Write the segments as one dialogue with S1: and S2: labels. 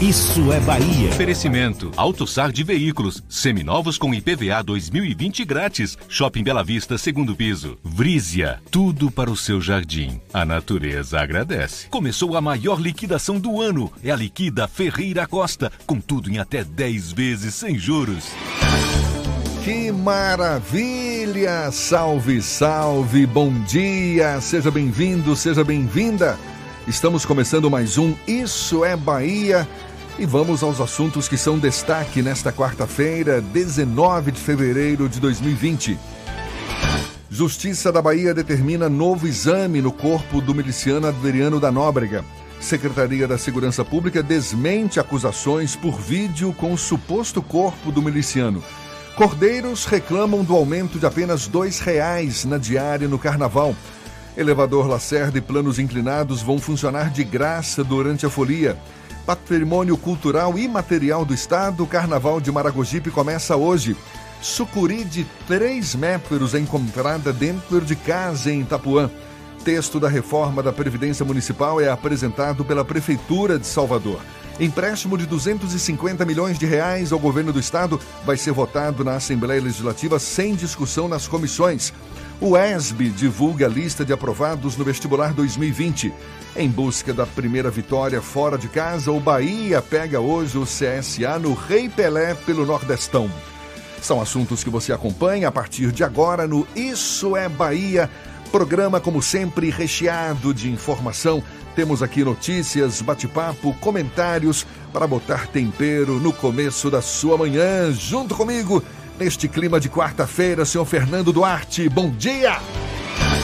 S1: Isso é Bahia.
S2: Oferecimento. AutoSar de veículos. Seminovos com IPVA 2020 grátis. Shopping Bela Vista, segundo piso. Vrízia. Tudo para o seu jardim. A natureza agradece. Começou a maior liquidação do ano. É a Liquida Ferreira Costa. Com tudo em até 10 vezes sem juros.
S3: Que maravilha! Salve, salve, bom dia! Seja bem-vindo, seja bem-vinda! Estamos começando mais um Isso é Bahia e vamos aos assuntos que são destaque nesta quarta-feira, 19 de fevereiro de 2020. Justiça da Bahia determina novo exame no corpo do miliciano Adveriano da Nóbrega. Secretaria da Segurança Pública desmente acusações por vídeo com o suposto corpo do miliciano. Cordeiros reclamam do aumento de apenas R$ reais na diária no carnaval. Elevador Lacerda e planos inclinados vão funcionar de graça durante a folia. Patrimônio cultural e material do Estado, Carnaval de Maragogipe começa hoje. Sucuri de 3 metros encontrada dentro de casa em Itapuã. Texto da reforma da Previdência Municipal é apresentado pela Prefeitura de Salvador. Empréstimo de 250 milhões de reais ao governo do estado vai ser votado na Assembleia Legislativa sem discussão nas comissões. O ESB divulga a lista de aprovados no vestibular 2020. Em busca da primeira vitória fora de casa, o Bahia pega hoje o CSA no Rei Pelé pelo Nordestão. São assuntos que você acompanha a partir de agora no Isso é Bahia. Programa, como sempre, recheado de informação. Temos aqui notícias, bate-papo, comentários para botar tempero no começo da sua manhã. Junto comigo, neste clima de quarta-feira, senhor Fernando Duarte. Bom dia!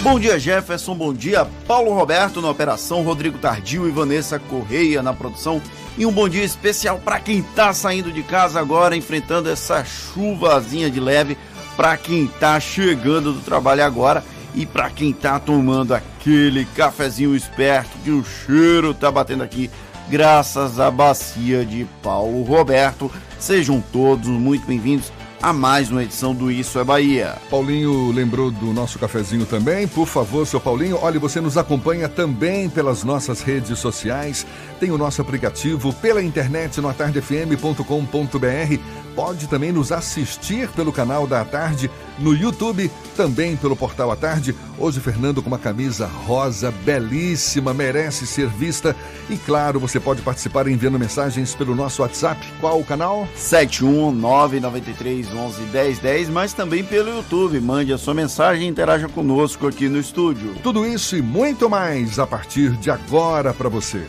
S4: Bom dia, Jefferson. Bom dia, Paulo Roberto na operação, Rodrigo Tardio e Vanessa Correia na produção. E um bom dia especial para quem está saindo de casa agora, enfrentando essa chuvazinha de leve, para quem está chegando do trabalho agora e para quem tá tomando aquele cafezinho esperto que o cheiro tá batendo aqui, graças à bacia de Paulo Roberto. Sejam todos muito bem-vindos a mais uma edição do Isso é Bahia.
S3: Paulinho lembrou do nosso cafezinho também. Por favor, seu Paulinho, olha, você nos acompanha também pelas nossas redes sociais. Tem o nosso aplicativo pela internet no atardefm.com.br. Pode também nos assistir pelo canal da Tarde no YouTube, também pelo portal à tarde. Hoje, Fernando com uma camisa rosa belíssima, merece ser vista. E claro, você pode participar enviando mensagens pelo nosso WhatsApp. Qual o canal?
S4: 71993111010, mas também pelo YouTube. Mande a sua mensagem e interaja conosco aqui no estúdio.
S3: Tudo isso e muito mais a partir de agora para você.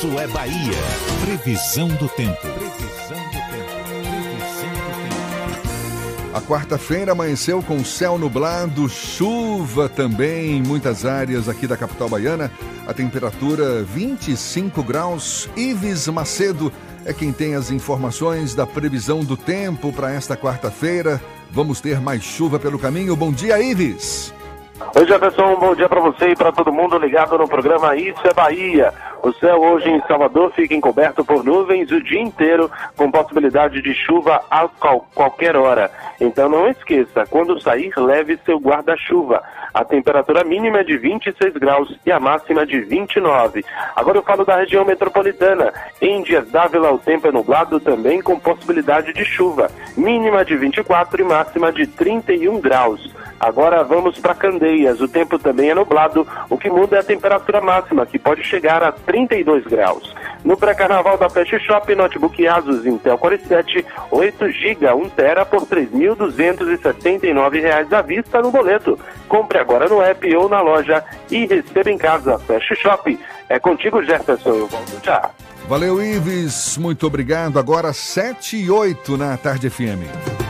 S1: Isso é Bahia. Previsão do tempo. Previsão do tempo. Previsão do
S3: tempo. A quarta-feira amanheceu com céu nublado, chuva também em muitas áreas aqui da capital baiana. A temperatura 25 graus. Ives Macedo é quem tem as informações da previsão do tempo para esta quarta-feira. Vamos ter mais chuva pelo caminho. Bom dia, Ives.
S5: Oi, Jefferson, bom dia para você e para todo mundo ligado no programa Isso é Bahia. O céu hoje em Salvador fica encoberto por nuvens o dia inteiro, com possibilidade de chuva a qual, qualquer hora. Então não esqueça, quando sair, leve seu guarda-chuva. A temperatura mínima é de 26 graus e a máxima de 29. Agora eu falo da região metropolitana. Em Dias d'Ávila, o tempo é nublado também com possibilidade de chuva. Mínima de 24 e máxima de 31 graus. Agora vamos para Candeias. O tempo também é nublado, o que muda é a temperatura máxima, que pode chegar a 32 graus. No pré-carnaval da Pet Shop, notebook Asus Intel Core 7, 8 GB, 1 TB por R$ 3.279 à vista no boleto. Compre agora no app ou na loja e receba em casa. Pet Shop. É contigo, Jefferson. Eu volto já.
S3: Valeu, Ives. Muito obrigado. Agora 7 e 8 na Tarde FM.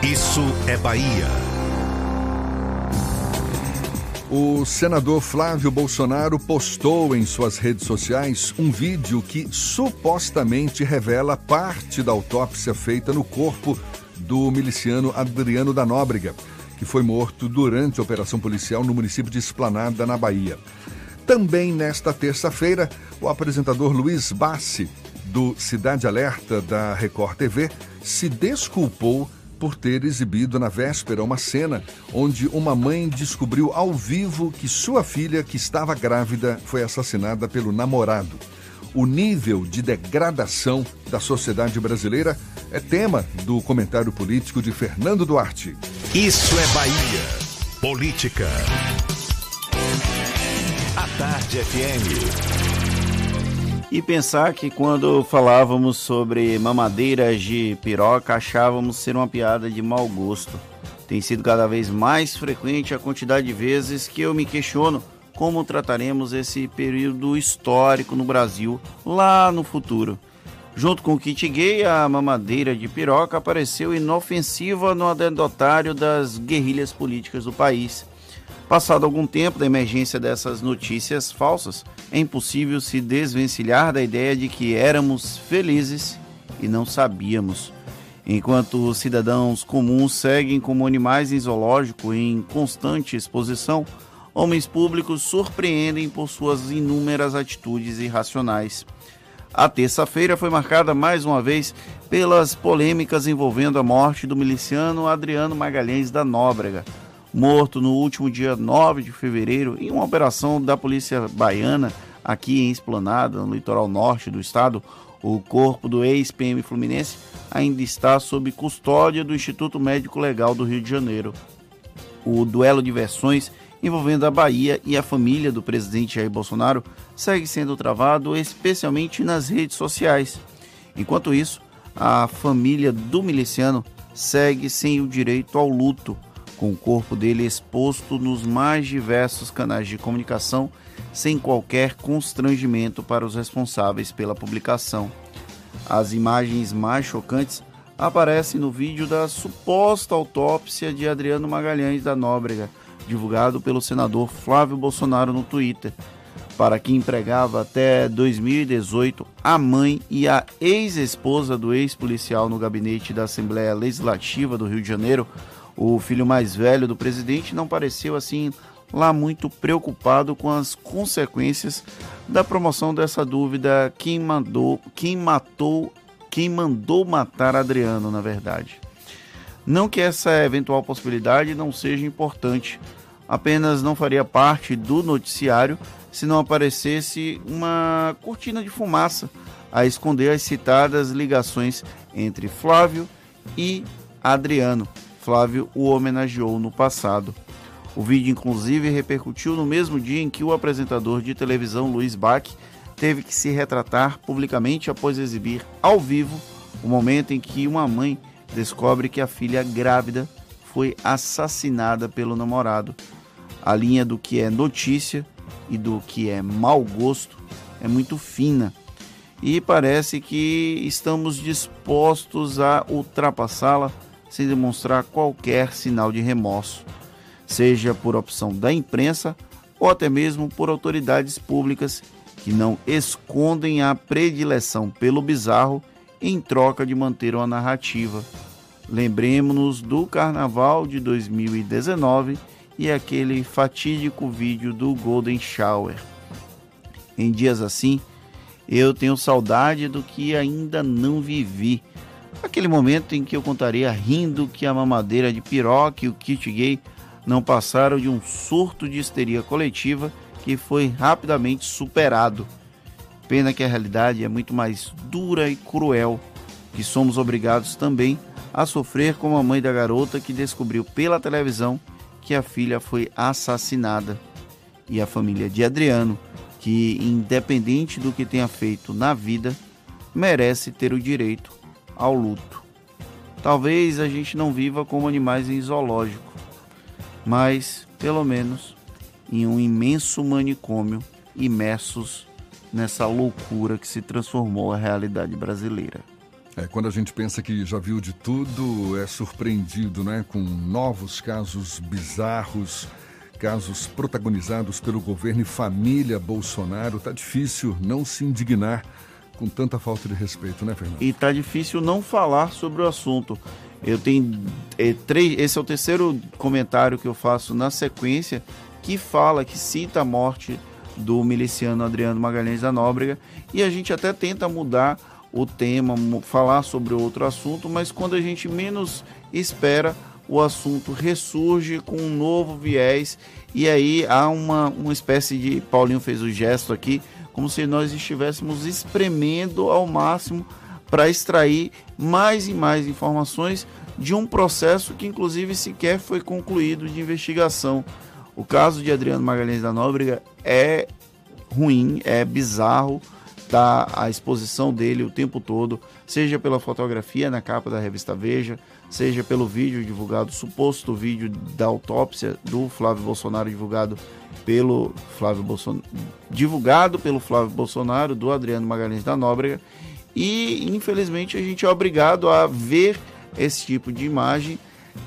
S1: Isso é Bahia.
S3: O senador Flávio Bolsonaro postou em suas redes sociais um vídeo que supostamente revela parte da autópsia feita no corpo do miliciano Adriano da Nóbrega, que foi morto durante a operação policial no município de Esplanada, na Bahia. Também nesta terça-feira, o apresentador Luiz Bassi, do Cidade Alerta da Record TV, se desculpou por ter exibido na véspera uma cena onde uma mãe descobriu ao vivo que sua filha, que estava grávida, foi assassinada pelo namorado. O nível de degradação da sociedade brasileira é tema do comentário político de Fernando Duarte.
S1: Isso é Bahia. Política. A Tarde FM.
S4: E pensar que quando falávamos sobre mamadeiras de piroca, achávamos ser uma piada de mau gosto. Tem sido cada vez mais frequente a quantidade de vezes que eu me questiono como trataremos esse período histórico no Brasil lá no futuro. Junto com o kit gay, a mamadeira de piroca apareceu inofensiva no adendotário das guerrilhas políticas do país. Passado algum tempo da emergência dessas notícias falsas, é impossível se desvencilhar da ideia de que éramos felizes e não sabíamos. Enquanto cidadãos comuns seguem como animais em zoológico em constante exposição, homens públicos surpreendem por suas inúmeras atitudes irracionais. A terça-feira foi marcada mais uma vez pelas polêmicas envolvendo a morte do miliciano Adriano Magalhães da Nóbrega, morto no último dia 9 de fevereiro em uma operação da Polícia Baiana aqui em Esplanada, no litoral norte do estado. O corpo do ex-PM Fluminense ainda está sob custódia do Instituto Médico Legal do Rio de Janeiro. O duelo de versões envolvendo a Bahia e a família do presidente Jair Bolsonaro segue sendo travado especialmente nas redes sociais. Enquanto isso, a família do miliciano segue sem o direito ao luto com o corpo dele exposto nos mais diversos canais de comunicação, sem qualquer constrangimento para os responsáveis pela publicação. As imagens mais chocantes aparecem no vídeo da suposta autópsia de Adriano Magalhães da Nóbrega, divulgado pelo senador Flávio Bolsonaro no Twitter, para quem empregava até 2018 a mãe e a ex-esposa do ex-policial no gabinete da Assembleia Legislativa do Rio de Janeiro, o filho mais velho do presidente não pareceu assim lá muito preocupado com as consequências da promoção dessa dúvida quem mandou, quem matou, quem mandou matar Adriano, na verdade. Não que essa eventual possibilidade não seja importante, apenas não faria parte do noticiário se não aparecesse uma cortina de fumaça a esconder as citadas ligações entre Flávio e Adriano. Flávio o homenageou no passado. O vídeo, inclusive, repercutiu no mesmo dia em que o apresentador de televisão Luiz Bach teve que se retratar publicamente após exibir ao vivo o momento em que uma mãe descobre que a filha grávida foi assassinada pelo namorado. A linha do que é notícia e do que é mau gosto é muito fina e parece que estamos dispostos a ultrapassá-la sem demonstrar qualquer sinal de remorso, seja por opção da imprensa ou até mesmo por autoridades públicas que não escondem a predileção pelo bizarro em troca de manter uma narrativa. Lembremos-nos do Carnaval de 2019 e aquele fatídico vídeo do Golden Shower. Em dias assim, eu tenho saudade do que ainda não vivi Aquele momento em que eu contaria rindo que a mamadeira de piroca e o kit gay não passaram de um surto de histeria coletiva que foi rapidamente superado. Pena que a realidade é muito mais dura e cruel, que somos obrigados também a sofrer como a mãe da garota que descobriu pela televisão que a filha foi assassinada. E a família de Adriano, que independente do que tenha feito na vida, merece ter o direito ao luto. Talvez a gente não viva como animais em zoológico, mas pelo menos em um imenso manicômio imersos nessa loucura que se transformou a realidade brasileira.
S3: É, quando a gente pensa que já viu de tudo, é surpreendido né, com novos casos bizarros, casos protagonizados pelo governo e família Bolsonaro. Tá difícil não se indignar com tanta falta de respeito, né, Fernando?
S4: E tá difícil não falar sobre o assunto. Eu tenho é, três, esse é o terceiro comentário que eu faço na sequência que fala, que cita a morte do miliciano Adriano Magalhães da Nóbrega e a gente até tenta mudar o tema, falar sobre outro assunto, mas quando a gente menos espera, o assunto ressurge com um novo viés e aí há uma, uma espécie de. Paulinho fez o gesto aqui, como se nós estivéssemos espremendo ao máximo para extrair mais e mais informações de um processo que, inclusive, sequer foi concluído de investigação. O caso de Adriano Magalhães da Nóbrega é ruim, é bizarro tá a exposição dele o tempo todo, seja pela fotografia na capa da revista Veja, seja pelo vídeo divulgado, suposto vídeo da autópsia do Flávio Bolsonaro divulgado pelo Flávio Bolsonaro, divulgado pelo Flávio Bolsonaro, do Adriano Magalhães da Nóbrega, e infelizmente a gente é obrigado a ver esse tipo de imagem.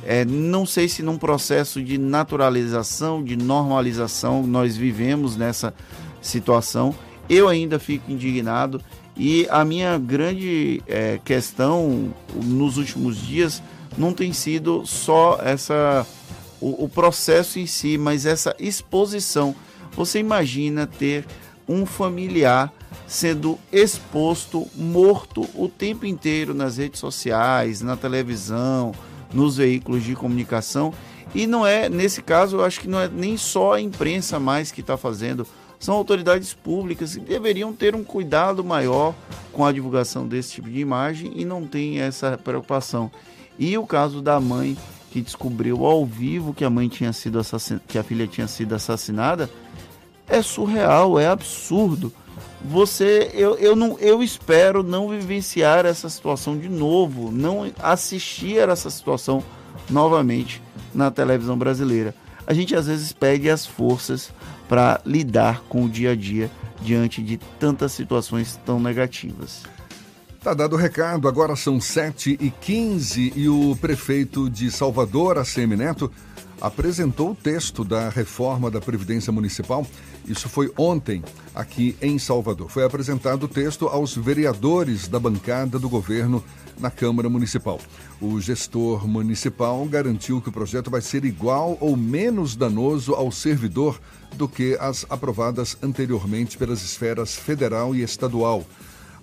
S4: É, não sei se num processo de naturalização, de normalização, nós vivemos nessa situação. Eu ainda fico indignado. E a minha grande é, questão nos últimos dias não tem sido só essa o, o, processo em si, mas essa exposição. Você imagina ter um familiar sendo exposto, morto o tempo inteiro nas redes sociais, na televisão, nos veículos de comunicação. E não é, nesse caso, eu acho que não é nem só a imprensa mais que está fazendo são autoridades públicas que deveriam ter um cuidado maior com a divulgação desse tipo de imagem e não tem essa preocupação. E o caso da mãe que descobriu ao vivo que a mãe tinha sido que a filha tinha sido assassinada é surreal, é absurdo. Você, eu, eu não, eu espero não vivenciar essa situação de novo, não assistir essa situação novamente na televisão brasileira. A gente às vezes pede as forças para lidar com o dia a dia diante de tantas situações tão negativas.
S3: Tá dado o recado, agora são 7 e 15 e o prefeito de Salvador, ACM Neto, apresentou o texto da reforma da Previdência Municipal. Isso foi ontem, aqui em Salvador. Foi apresentado o texto aos vereadores da bancada do governo na Câmara Municipal. O gestor municipal garantiu que o projeto vai ser igual ou menos danoso ao servidor do que as aprovadas anteriormente pelas esferas federal e estadual.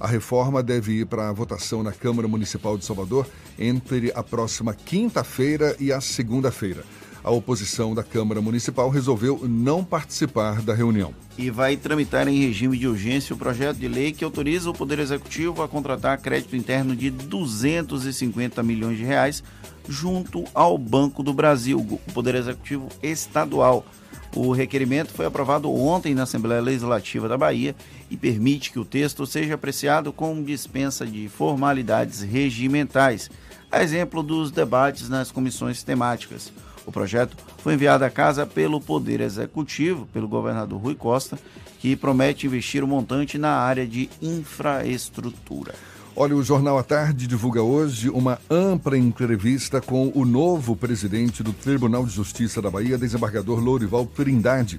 S3: A reforma deve ir para a votação na Câmara Municipal de Salvador entre a próxima quinta-feira e a segunda-feira a oposição da Câmara Municipal resolveu não participar da reunião.
S4: E vai tramitar em regime de urgência o projeto de lei que autoriza o Poder Executivo a contratar crédito interno de 250 milhões de reais junto ao Banco do Brasil, o Poder Executivo Estadual. O requerimento foi aprovado ontem na Assembleia Legislativa da Bahia e permite que o texto seja apreciado com dispensa de formalidades regimentais, a exemplo dos debates nas comissões temáticas. O projeto foi enviado à casa pelo Poder Executivo, pelo governador Rui Costa, que promete investir um montante na área de infraestrutura.
S3: Olha, o Jornal à Tarde divulga hoje uma ampla entrevista com o novo presidente do Tribunal de Justiça da Bahia, desembargador Lourival Trindade.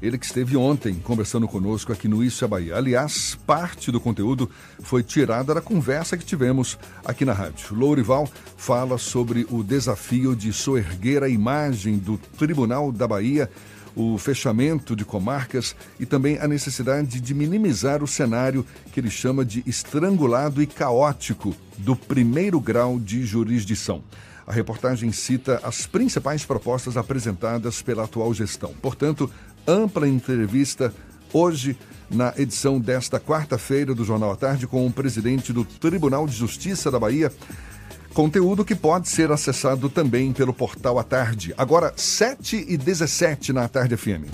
S3: Ele que esteve ontem conversando conosco aqui no Isso é Bahia. Aliás, parte do conteúdo foi tirada da conversa que tivemos aqui na rádio. Lourival fala sobre o desafio de soerguer a imagem do Tribunal da Bahia o fechamento de comarcas e também a necessidade de minimizar o cenário que ele chama de estrangulado e caótico do primeiro grau de jurisdição. A reportagem cita as principais propostas apresentadas pela atual gestão. Portanto, ampla entrevista hoje na edição desta quarta-feira do Jornal à Tarde com o presidente do Tribunal de Justiça da Bahia, Conteúdo que pode ser acessado também pelo portal à tarde. Agora, 7 e 17 na Tarde FM.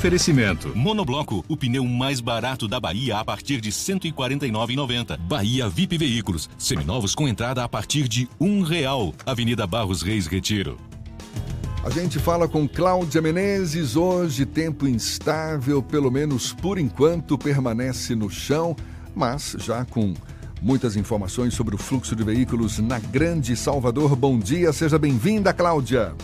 S2: Oferecimento. Monobloco, o pneu mais barato da Bahia a partir de R$ 149,90. Bahia VIP Veículos, seminovos com entrada a partir de um real. Avenida Barros Reis Retiro.
S3: A gente fala com Cláudia Menezes. Hoje, tempo instável, pelo menos por enquanto, permanece no chão, mas já com muitas informações sobre o fluxo de veículos na Grande Salvador. Bom dia, seja bem-vinda, Cláudia.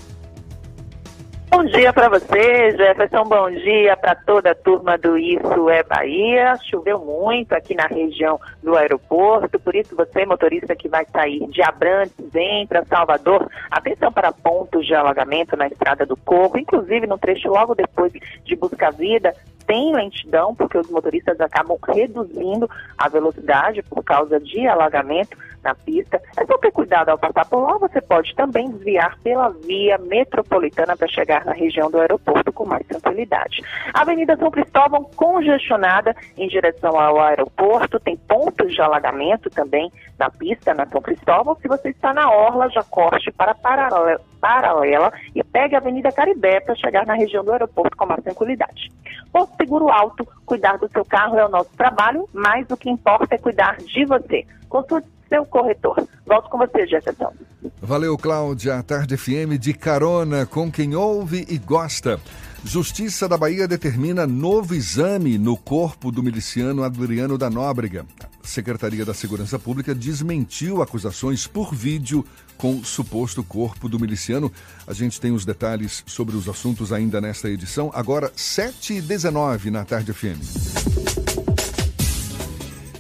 S6: Bom dia para você, Jefferson. Bom dia para toda a turma do Isso é Bahia. Choveu muito aqui na região do aeroporto, por isso você, motorista que vai sair de Abrantes, vem para Salvador, atenção para pontos de alagamento na estrada do Corvo, inclusive no trecho logo depois de Busca Vida, tem lentidão, porque os motoristas acabam reduzindo a velocidade por causa de alagamento na pista. É só ter cuidado ao passar por lá, você pode também desviar pela via metropolitana para chegar na região do aeroporto com mais tranquilidade. A Avenida São Cristóvão congestionada em direção ao aeroporto, tem pontos de alagamento também na pista, na São Cristóvão. Se você está na Orla, já corte para paralela, paralela e pegue a Avenida Caribé para chegar na região do aeroporto com mais tranquilidade. Por seguro alto, cuidar do seu carro é o nosso trabalho, mas o que importa é cuidar de você. Consulte seu corretor. Volto com você, Jefferson.
S3: Valeu, Cláudia. Tarde FM de carona com quem ouve e gosta. Justiça da Bahia determina novo exame no corpo do miliciano Adriano da Nóbrega. A Secretaria da Segurança Pública desmentiu acusações por vídeo com suposto corpo do miliciano. A gente tem os detalhes sobre os assuntos ainda nesta edição. Agora, 7h19 na Tarde FM.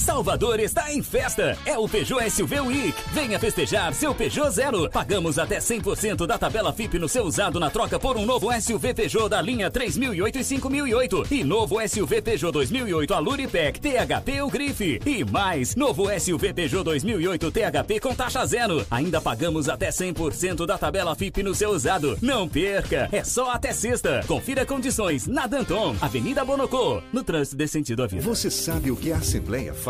S7: Salvador está em festa. É o Peugeot SUV Week. Venha festejar seu Peugeot Zero. Pagamos até 100% da tabela FIP no seu usado na troca por um novo SUV Peugeot da linha 3008 e 5008. E novo SUV Peugeot 2008 Aluripec THP ou Grife. E mais, novo SUV Peugeot 2008 THP com taxa zero. Ainda pagamos até 100% da tabela FIP no seu usado. Não perca. É só até sexta. Confira condições na Danton, Avenida Bonocô. No trânsito de sentido à vida.
S8: Você sabe o que a Assembleia faz?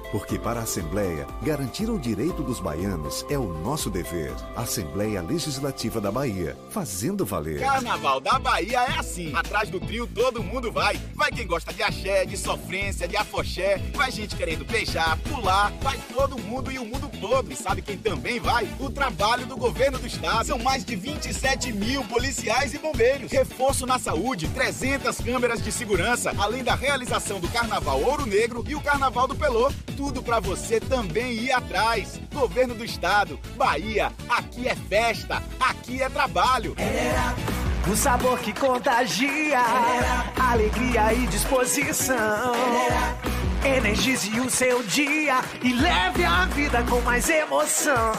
S8: Porque para a Assembleia, garantir o direito dos baianos é o nosso dever. Assembleia Legislativa da Bahia, fazendo valer.
S9: Carnaval da Bahia é assim. Atrás do trio todo mundo vai. Vai quem gosta de axé, de sofrência, de afoxé. Vai gente querendo beijar, pular. Vai todo mundo e o mundo todo. E sabe quem também vai? O trabalho do governo do estado. São mais de 27 mil policiais e bombeiros. Reforço na saúde, 300 câmeras de segurança. Além da realização do Carnaval Ouro Negro e o Carnaval do Pelô tudo para você também ir atrás. Governo do Estado, Bahia, aqui é festa, aqui é trabalho.
S10: O sabor que contagia, alegria e disposição. Energize o seu dia e leve a vida com mais emoção.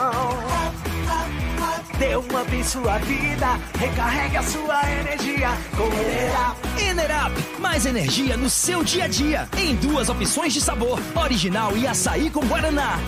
S10: Dê um up em sua vida, recarregue a sua energia com Enerap.
S11: Enerap, mais energia no seu dia a dia. Em duas opções de sabor, original e açaí com guaraná.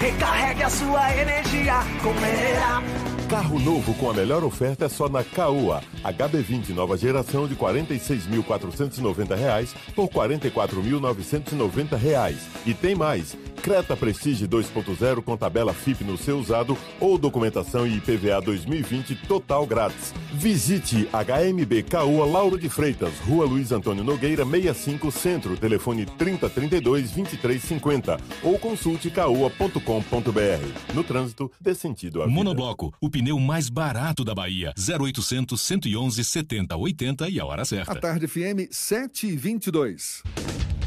S10: Recarregue a sua energia com Enerap.
S12: Carro novo com a melhor oferta é só na Caoa. HB20 nova geração de R$ 46.490 por R$ 44.990. E tem mais. Creta Prestige 2.0 com tabela FIP no seu usado ou documentação e IPVA 2020 total grátis. Visite HMB Caoa Lauro de Freitas, Rua Luiz Antônio Nogueira 65 Centro, telefone 3032 2350 ou consulte caoa.com.br. No trânsito, dê sentido à vida.
S2: Monobloco, o pneu mais barato da Bahia. 0800 111 70 80 e a hora certa.
S3: A tarde FM 722.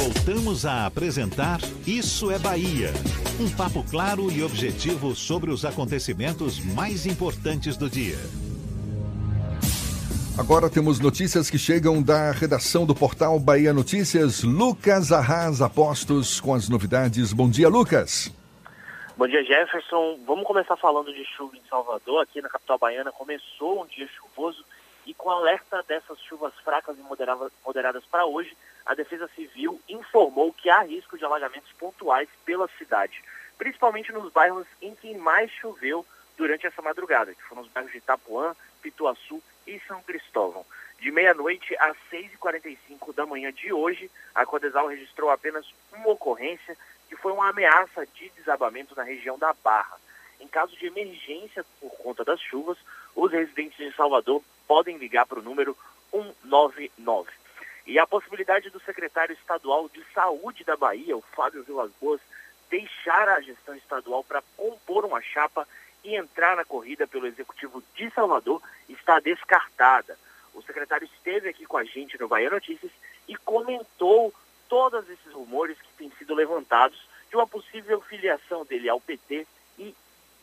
S1: Voltamos a apresentar Isso é Bahia. Um papo claro e objetivo sobre os acontecimentos mais importantes do dia.
S3: Agora temos notícias que chegam da redação do portal Bahia Notícias. Lucas Arras Apostos com as novidades. Bom dia, Lucas.
S13: Bom dia, Jefferson. Vamos começar falando de chuva em Salvador. Aqui na capital baiana começou um dia chuvoso e com alerta dessas chuvas fracas e moderadas para hoje, a Defesa Civil informou que há risco de alagamentos pontuais pela cidade, principalmente nos bairros em que mais choveu durante essa madrugada, que foram os bairros de Itapuã, Pituaçu e São Cristóvão. De meia-noite às 6h45 da manhã de hoje, a Codesal registrou apenas uma ocorrência, que foi uma ameaça de desabamento na região da Barra. Em caso de emergência por conta das chuvas, os residentes de Salvador podem ligar para o número 199. E a possibilidade do secretário estadual de saúde da Bahia, o Fábio Vilas Boas, deixar a gestão estadual para compor uma chapa e entrar na corrida pelo executivo de Salvador está descartada. O secretário esteve aqui com a gente no Bahia Notícias e comentou todos esses rumores que têm sido levantados de uma possível filiação dele ao PT e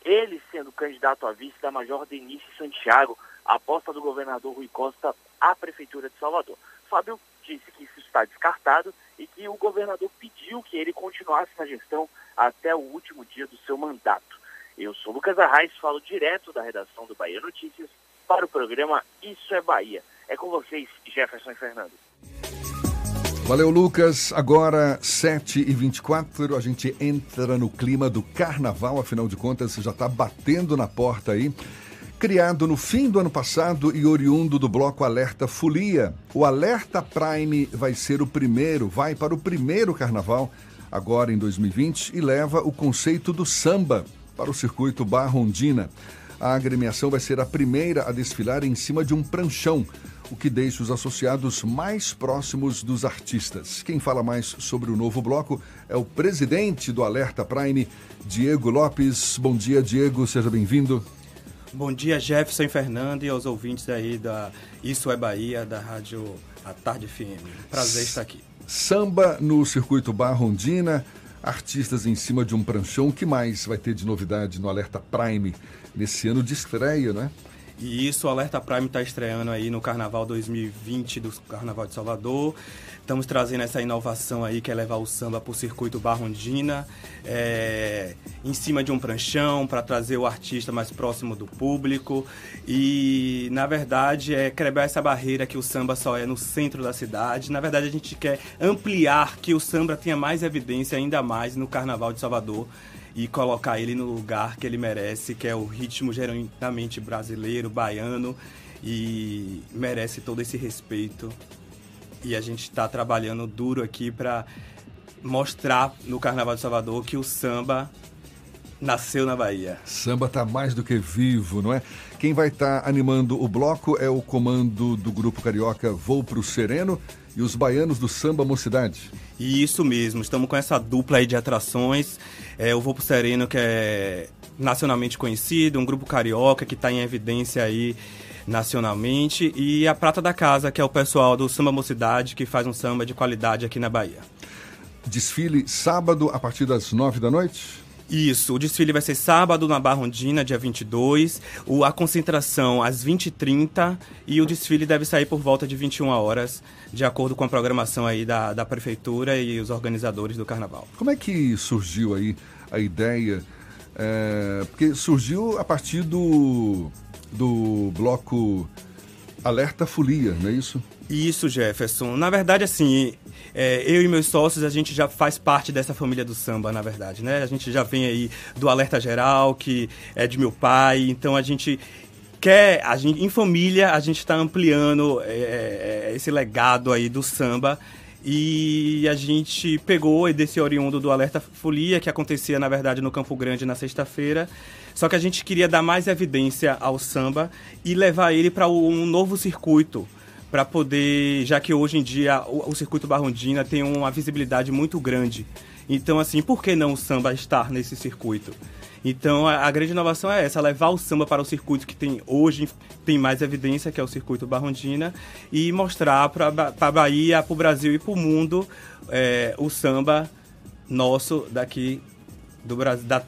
S13: ele sendo candidato a vice da Major Denise Santiago, aposta do governador Rui Costa à Prefeitura de Salvador. Fábio disse que isso está descartado e que o governador pediu que ele continuasse na gestão até o último dia do seu mandato. Eu sou Lucas Arraes, falo direto da redação do Bahia Notícias para o programa Isso é Bahia. É com vocês, Jefferson e Fernando.
S3: Valeu, Lucas. Agora, 7h24, a gente entra no clima do carnaval, afinal de contas, já está batendo na porta aí. Criado no fim do ano passado e oriundo do bloco Alerta Folia, o Alerta Prime vai ser o primeiro, vai para o primeiro carnaval, agora em 2020, e leva o conceito do samba para o circuito Barrondina. A agremiação vai ser a primeira a desfilar em cima de um pranchão, o que deixa os associados mais próximos dos artistas. Quem fala mais sobre o novo bloco é o presidente do Alerta Prime, Diego Lopes. Bom dia, Diego, seja bem-vindo.
S14: Bom dia, Jefferson Fernando e aos ouvintes aí da Isso é Bahia, da Rádio A Tarde FM. Prazer estar aqui.
S3: Samba no circuito Barrondina, artistas em cima de um pranchão. O que mais vai ter de novidade no Alerta Prime nesse ano de estreia, né?
S14: E isso, o Alerta Prime está estreando aí no Carnaval 2020 do Carnaval de Salvador. Estamos trazendo essa inovação aí, que é levar o samba para o circuito Barrondina, é, em cima de um pranchão, para trazer o artista mais próximo do público. E, na verdade, é quebrar essa barreira que o samba só é no centro da cidade. Na verdade, a gente quer ampliar que o samba tenha mais evidência ainda mais no Carnaval de Salvador e colocar ele no lugar que ele merece, que é o ritmo genuinamente brasileiro, baiano, e merece todo esse respeito. E a gente está trabalhando duro aqui para mostrar no Carnaval de Salvador que o samba nasceu na Bahia.
S3: Samba tá mais do que vivo, não é? Quem vai estar tá animando o bloco é o comando do grupo carioca Vou pro Sereno e os baianos do Samba Mocidade.
S14: Isso mesmo, estamos com essa dupla aí de atrações. É, o Vou pro Sereno, que é nacionalmente conhecido, um grupo carioca que está em evidência aí nacionalmente, e a Prata da Casa, que é o pessoal do Samba Mocidade, que faz um samba de qualidade aqui na Bahia.
S3: Desfile sábado a partir das nove da noite?
S14: Isso, o desfile vai ser sábado na Barrondina, dia 22, o, a concentração às 20h30 e o desfile deve sair por volta de 21 horas, de acordo com a programação aí da, da Prefeitura e os organizadores do Carnaval.
S3: Como é que surgiu aí a ideia? É, porque surgiu a partir do, do bloco Alerta Folia, não é isso?
S14: Isso, Jefferson. Na verdade, assim, é, eu e meus sócios, a gente já faz parte dessa família do samba, na verdade, né? A gente já vem aí do Alerta Geral, que é de meu pai, então a gente quer, a gente, em família, a gente está ampliando é, é, esse legado aí do samba E a gente pegou desse oriundo do Alerta Folia, que acontecia, na verdade, no Campo Grande na sexta-feira. Só que a gente queria dar mais evidência ao samba e levar ele para um novo circuito para poder, já que hoje em dia o, o circuito Barrondina tem uma visibilidade muito grande. Então, assim, por que não o samba estar nesse circuito? Então, a, a, grande inovação é essa, levar o samba para o circuito que tem hoje tem mais evidência, que é o circuito Barrondina, e mostrar para a Bahia, para o Brasil e para o mundo é, o samba nosso daqui do Brasil, da,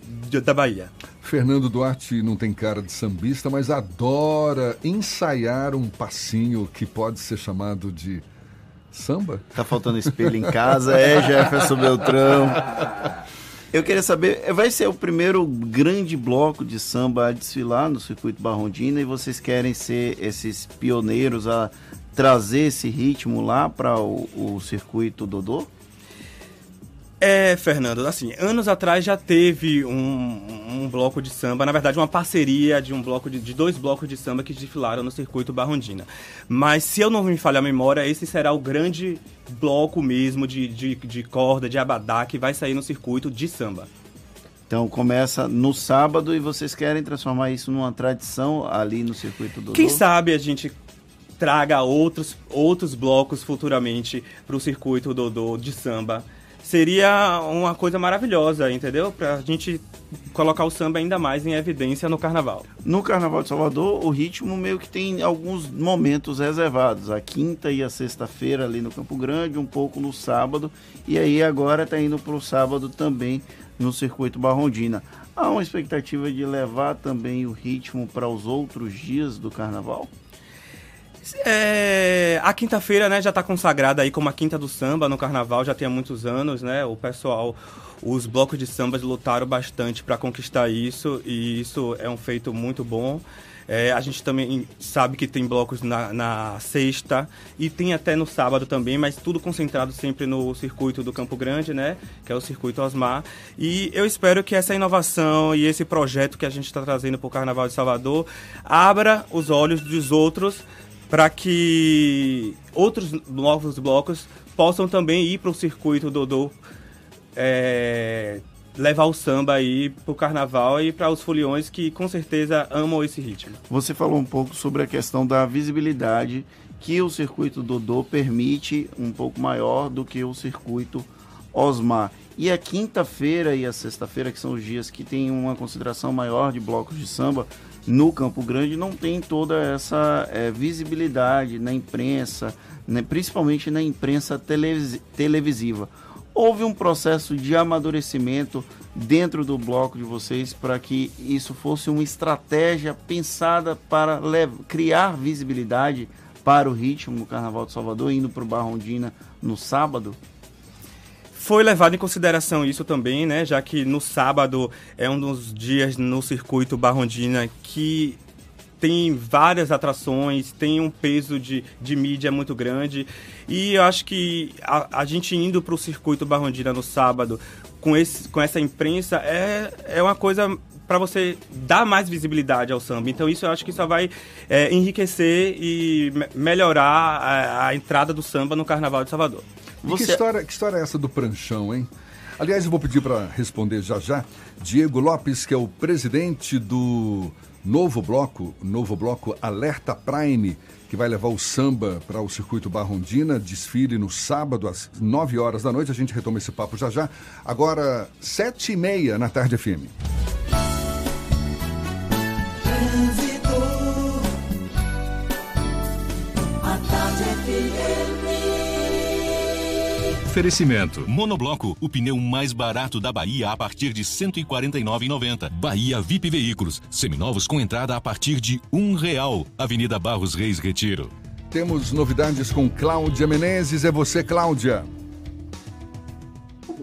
S14: da Bahia.
S3: Fernando Duarte não tem cara de sambista, mas adora ensaiar um passinho que pode ser chamado de samba.
S4: Tá faltando espelho em casa, é Jefferson Beltrão. Eu queria saber, vai ser o primeiro grande bloco de samba a desfilar no circuito Barrondina e vocês querem ser esses pioneiros a trazer esse ritmo lá para o, o circuito Dodô?
S14: É, Fernando, assim, anos atrás já teve um, um bloco de samba, na verdade uma parceria de um bloco de, de, dois blocos de samba que desfilaram no circuito Barrondina. Mas se eu não me falhar a memória, esse será o grande bloco mesmo de, de, de corda, de abadá, que vai sair no circuito de samba.
S4: Então começa no sábado e vocês querem transformar isso numa tradição ali no circuito do
S14: Quem sabe a gente traga outros, outros blocos futuramente para o circuito Dodô de samba seria uma coisa maravilhosa, entendeu? Pra gente colocar o samba ainda mais em evidência no carnaval.
S4: No Carnaval de Salvador, o ritmo meio que tem alguns momentos reservados. A quinta e a sexta-feira ali no Campo Grande, um pouco no sábado, e aí agora está indo para o sábado também no Circuito Barrondina. Há uma expectativa de levar também o ritmo para os outros dias do Carnaval?
S14: É, a quinta-feira, né, já está consagrada aí como a quinta do samba no carnaval, já tem há muitos anos, né? O pessoal, os blocos de sambas lutaram bastante para conquistar isso e isso é um feito muito bom. É, a gente também sabe que tem blocos na, na, sexta e tem até no sábado também, mas tudo concentrado sempre no circuito do Campo Grande, né? Que é o circuito Osmar. E eu espero que essa inovação e esse projeto que a gente está trazendo para o Carnaval de Salvador abra os olhos dos outros para que outros novos blocos possam também ir para o circuito Dodô, é, levar o samba aí para o carnaval e para os foliões que com certeza amam esse ritmo.
S4: Você falou um pouco sobre a questão da visibilidade que o circuito Dodô permite um pouco maior do que o circuito Osmar. E a quinta-feira e a sexta-feira, que são os dias que tem uma consideração maior de blocos de samba, no Campo Grande não tem toda essa é, visibilidade na imprensa, né, principalmente na imprensa televis televisiva. Houve um processo de amadurecimento dentro do bloco de vocês para que isso fosse uma estratégia pensada para criar visibilidade para o ritmo no Carnaval de Salvador, indo para o Barrondina no sábado?
S14: Foi levado em consideração isso também, né? Já que no sábado é um dos dias no circuito Barrondina que tem várias atrações, tem um peso de, de mídia muito grande. E eu acho que a, a gente indo para o circuito Barrondina no sábado com, esse, com essa imprensa é, é uma coisa para você dar mais visibilidade ao samba. Então isso eu acho que só vai é, enriquecer e me melhorar a, a entrada do samba no Carnaval de Salvador.
S3: Você... Que, história, que história é essa do pranchão, hein? Aliás, eu vou pedir para responder já já Diego Lopes, que é o presidente do novo bloco, novo bloco Alerta Prime, que vai levar o samba para o circuito Barrondina, desfile no sábado às 9 horas da noite. A gente retoma esse papo já já. Agora, sete e meia na tarde FM.
S2: Oferecimento. Monobloco, o pneu mais barato da Bahia a partir de R$ 149,90. Bahia VIP Veículos, seminovos com entrada a partir de um real. Avenida Barros Reis Retiro.
S3: Temos novidades com Cláudia Menezes. É você, Cláudia.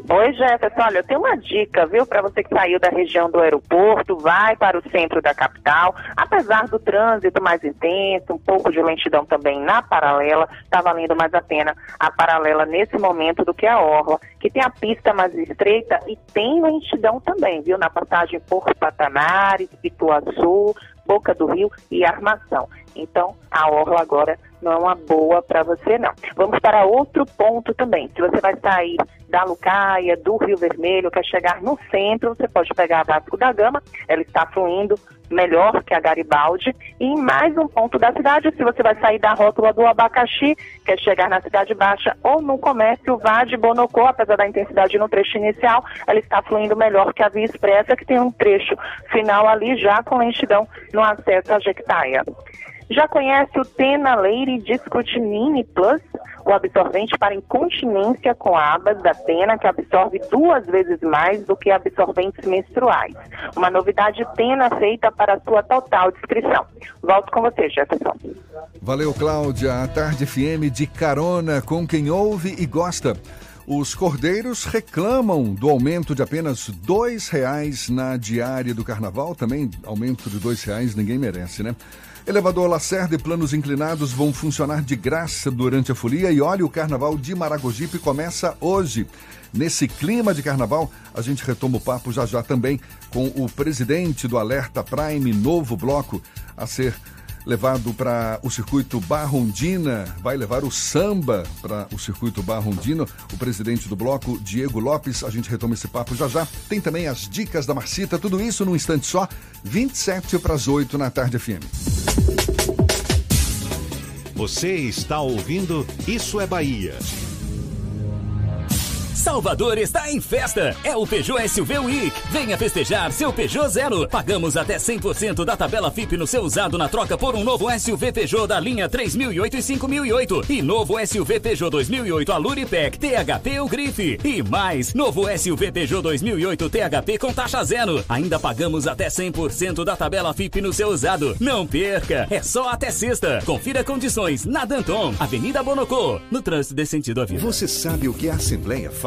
S15: Oi, Jefferson. Olha, eu tenho uma dica, viu, para você que saiu da região do aeroporto, vai para o centro da capital. Apesar do trânsito mais intenso, um pouco de lentidão também na paralela, está valendo mais a pena a paralela nesse momento do que a orla, que tem a pista mais estreita e tem lentidão também, viu, na passagem por Patanares, Pituaçu, Boca do Rio e Armação. Então, a orla agora não é uma boa para você não. Vamos para outro ponto também. Se você vai sair da Lucaia, do Rio Vermelho, quer chegar no centro, você pode pegar a Vasco da Gama, ela está fluindo melhor que a Garibaldi. E em mais um ponto da cidade, se você vai sair da rótula do Abacaxi, quer chegar na Cidade Baixa ou no comércio, vá de Bonocô, apesar da intensidade no trecho inicial, ela está fluindo melhor que a Via Expressa, que tem um trecho final ali já com lentidão no acesso à Jequitaia. Já conhece o Tena Leire Discutinine Plus, o absorvente para incontinência com abas da Tena, que absorve duas vezes mais do que absorventes menstruais. Uma novidade Tena feita para a sua total descrição. Volto com você, Jefferson.
S3: Valeu, Cláudia. A Tarde FM de carona com quem ouve e gosta. Os cordeiros reclamam do aumento de apenas dois reais na diária do carnaval. Também aumento de dois reais ninguém merece, né? Elevador Lacerda e planos inclinados vão funcionar de graça durante a folia e olha, o carnaval de Maragogipe começa hoje. Nesse clima de carnaval, a gente retoma o papo já já também com o presidente do Alerta Prime, novo bloco a ser levado para o circuito Barrondina, vai levar o samba para o circuito Barrondina. O presidente do bloco, Diego Lopes, a gente retoma esse papo já já. Tem também as dicas da Marcita, tudo isso num instante só, 27 para as 8 na tarde FM.
S1: Você está ouvindo Isso é Bahia.
S7: Salvador está em festa. É o Peugeot SUV Week. Venha festejar seu Peugeot Zero. Pagamos até 100% da tabela FIP no seu usado na troca por um novo SUV Peugeot da linha 3008 e 5008. E novo SUV Peugeot 2008 Aluripec THP ou Grife. E mais, novo SUV Peugeot 2008 THP com taxa zero. Ainda pagamos até 100% da tabela FIP no seu usado. Não perca. É só até sexta. Confira condições na Danton, Avenida Bonocô. No trânsito desse sentido à vida.
S8: Você sabe o que a Assembleia faz?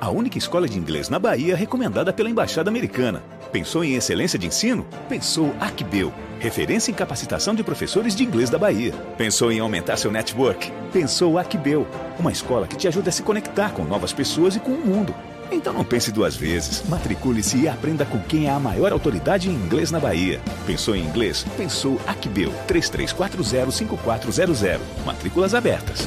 S16: A única escola de inglês na Bahia recomendada pela Embaixada Americana. Pensou em excelência de ensino? Pensou Acbeu, referência em capacitação de professores de inglês da Bahia. Pensou em aumentar seu network? Pensou Acbeu, uma escola que te ajuda a se conectar com novas pessoas e com o mundo. Então não pense duas vezes. Matricule-se e aprenda com quem é a maior autoridade em inglês na Bahia. Pensou em inglês? Pensou Acbeu 33405400. Matrículas abertas.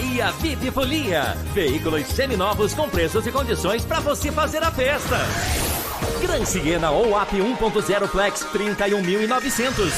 S17: VIP Folia. Veículos seminovos com preços e condições para você fazer a festa. Gran Siena ou AP 1.0 Flex 31.900.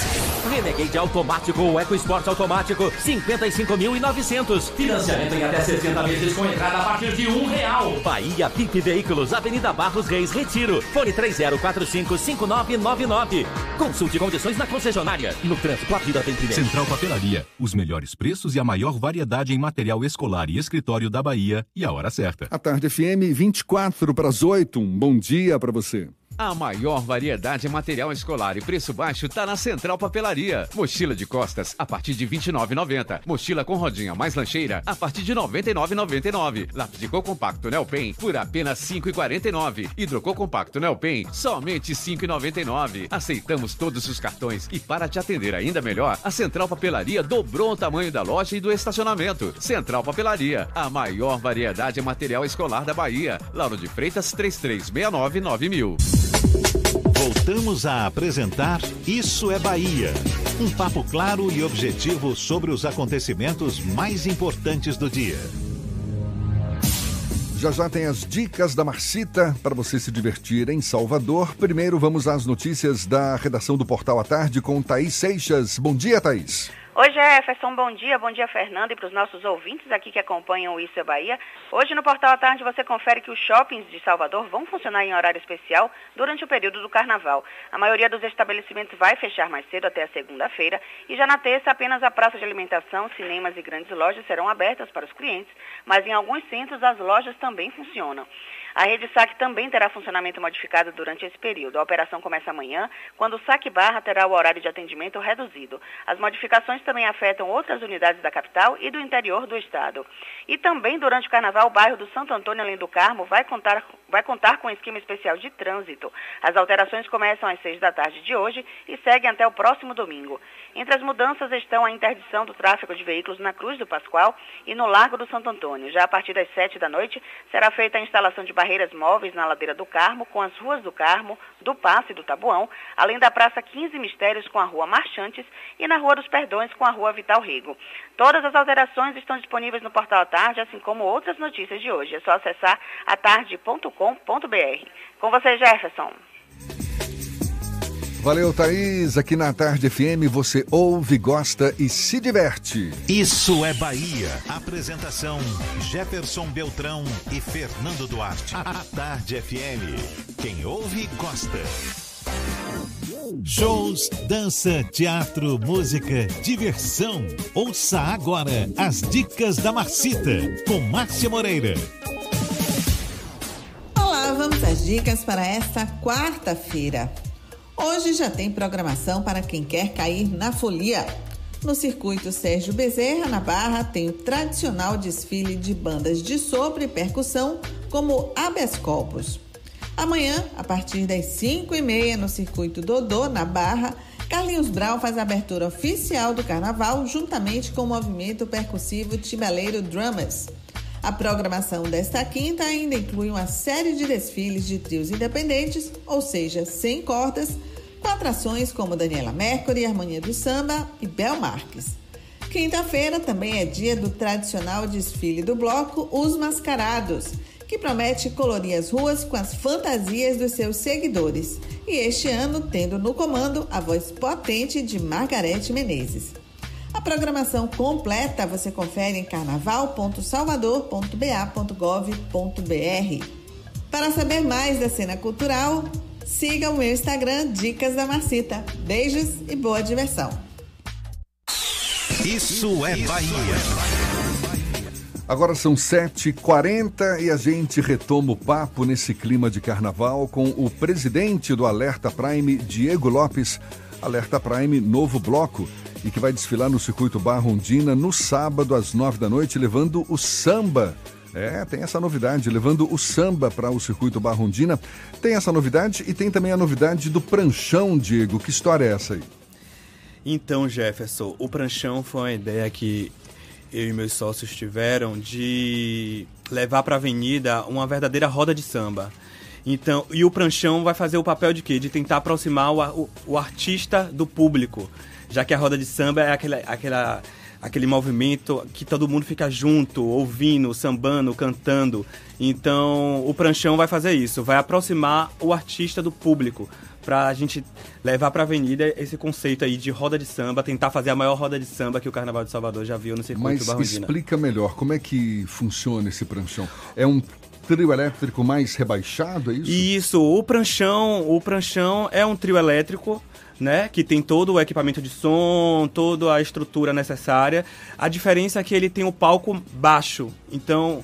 S17: Renegade automático ou EcoSport automático 55.900. Financiamento em até 60 meses com entrada a partir de um real. Bahia VIP Veículos, Avenida Barros Reis, Retiro. Fone 30455999. Consulte condições na concessionária. No trânsito, a vida vem primeiro.
S2: Central Papelaria. Os melhores preços e a maior variedade em material escolar e escritório da Bahia. E a hora certa.
S3: A tarde FM 24 para as 8. Um bom dia para você.
S18: A maior variedade em material escolar e preço baixo está na Central Papelaria. Mochila de costas a partir de R$ 29,90. Mochila com rodinha mais lancheira a partir de R$ 99,99. Lápis de cor compacto Nelpen por apenas R$ 5,49. Hidrocor compacto Nelpen somente R$ 5,99. Aceitamos todos os cartões e para te atender ainda melhor, a Central Papelaria dobrou o tamanho da loja e do estacionamento. Central Papelaria, a maior variedade em material escolar da Bahia. Lauro de Freitas 3369 9000.
S1: Voltamos a apresentar Isso é Bahia. Um papo claro e objetivo sobre os acontecimentos mais importantes do dia.
S3: Já já tem as dicas da Marcita para você se divertir em Salvador. Primeiro vamos às notícias da redação do Portal à Tarde com Thaís Seixas. Bom dia, Thaís.
S19: Oi, Jefferson, bom dia. Bom dia, Fernando, e para os nossos ouvintes aqui que acompanham o Isso é Bahia. Hoje no Portal à Tarde você confere que os shoppings de Salvador vão funcionar em horário especial durante o período do carnaval. A maioria dos estabelecimentos vai fechar mais cedo até a segunda-feira e já na terça apenas a praça de alimentação, cinemas e grandes lojas serão abertas para os clientes, mas em alguns centros as lojas também funcionam. A rede SAC também terá funcionamento modificado durante esse período. A operação começa amanhã, quando o SAC Barra terá o horário de atendimento reduzido. As modificações também afetam outras unidades da capital e do interior do estado. E também durante o carnaval, o bairro do Santo Antônio Além do Carmo vai contar, vai contar com um esquema especial de trânsito. As alterações começam às seis da tarde de hoje e seguem até o próximo domingo. Entre as mudanças estão a interdição do tráfego de veículos na Cruz do Pascoal e no Largo do Santo Antônio. Já a partir das sete da noite será feita a instalação de barreiras móveis na ladeira do Carmo, com as ruas do Carmo, do Passe e do Tabuão, além da Praça 15 Mistérios com a Rua Marchantes e na Rua dos Perdões com a Rua Vital Rigo. Todas as alterações estão disponíveis no portal à tarde, assim como outras notícias de hoje. É só acessar atarde.com.br. Com você, Jefferson.
S3: Valeu, Thaís. Aqui na Tarde FM você ouve, gosta e se diverte.
S1: Isso é Bahia. Apresentação: Jefferson Beltrão e Fernando Duarte. A Tarde FM. Quem ouve, gosta. Shows, dança, teatro, música, diversão. Ouça agora as dicas da Marcita com Márcia Moreira.
S20: Olá, vamos às dicas para esta quarta-feira. Hoje já tem programação para quem quer cair na folia. No circuito Sérgio Bezerra, na Barra, tem o tradicional desfile de bandas de sopro e percussão, como Habeas Corpus. Amanhã, a partir das 5 e meia, no circuito Dodô, na Barra, Carlinhos Brau faz a abertura oficial do carnaval, juntamente com o movimento percussivo Timbaleiro Drummers. A programação desta quinta ainda inclui uma série de desfiles de trios independentes, ou seja, sem cordas, com atrações como Daniela Mercury, Harmonia do Samba e Bel Marques. Quinta-feira também é dia do tradicional desfile do bloco Os Mascarados, que promete colorir as ruas com as fantasias dos seus seguidores. E este ano tendo no comando a voz potente de Margarete Menezes. A programação completa você confere em carnaval.salvador.ba.gov.br. Para saber mais da cena cultural, siga o meu Instagram Dicas da Marcita. Beijos e boa diversão.
S1: Isso é Bahia.
S3: Agora são 7h40 e a gente retoma o papo nesse clima de carnaval com o presidente do Alerta Prime, Diego Lopes. Alerta Prime, novo bloco e que vai desfilar no circuito Barrondina no sábado às nove da noite, levando o samba. É, tem essa novidade, levando o samba para o circuito Barrondina. Tem essa novidade e tem também a novidade do pranchão, Diego. Que história é essa aí?
S14: Então, Jefferson, o pranchão foi uma ideia que eu e meus sócios tiveram de levar para a avenida uma verdadeira roda de samba. Então, e o pranchão vai fazer o papel de quê? De tentar aproximar o, o, o artista do público já que a roda de samba é aquela, aquela, aquele movimento que todo mundo fica junto, ouvindo, sambando, cantando. Então, o pranchão vai fazer isso, vai aproximar o artista do público, para a gente levar para a avenida esse conceito aí de roda de samba, tentar fazer a maior roda de samba que o Carnaval de Salvador já viu no circuito
S3: Mas
S14: Barrondina.
S3: explica melhor, como é que funciona esse pranchão? É um trio elétrico mais rebaixado, é isso?
S14: Isso, o pranchão, o pranchão é um trio elétrico né? Que tem todo o equipamento de som, toda a estrutura necessária. A diferença é que ele tem o palco baixo. Então,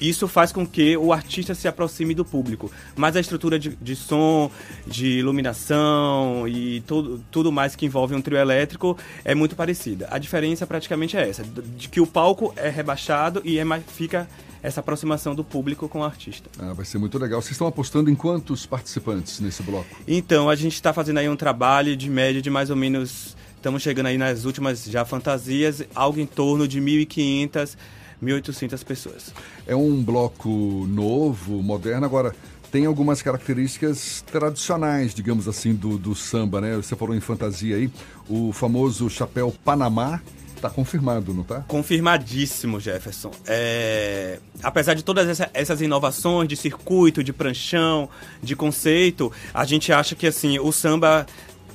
S14: isso faz com que o artista se aproxime do público. Mas a estrutura de, de som, de iluminação e tudo, tudo mais que envolve um trio elétrico é muito parecida. A diferença praticamente é essa, de que o palco é rebaixado e é mais, fica essa aproximação do público com o artista.
S3: Ah, vai ser muito legal. Vocês estão apostando em quantos participantes nesse bloco?
S14: Então, a gente está fazendo aí um trabalho de média de mais ou menos. Estamos chegando aí nas últimas já fantasias, algo em torno de 1.500, 1.800 pessoas.
S3: É um bloco novo, moderno. Agora, tem algumas características tradicionais, digamos assim, do, do samba, né? Você falou em fantasia aí, o famoso chapéu Panamá, Tá confirmado, não tá?
S14: Confirmadíssimo, Jefferson. É... Apesar de todas essa, essas inovações de circuito, de pranchão, de conceito, a gente acha que assim o samba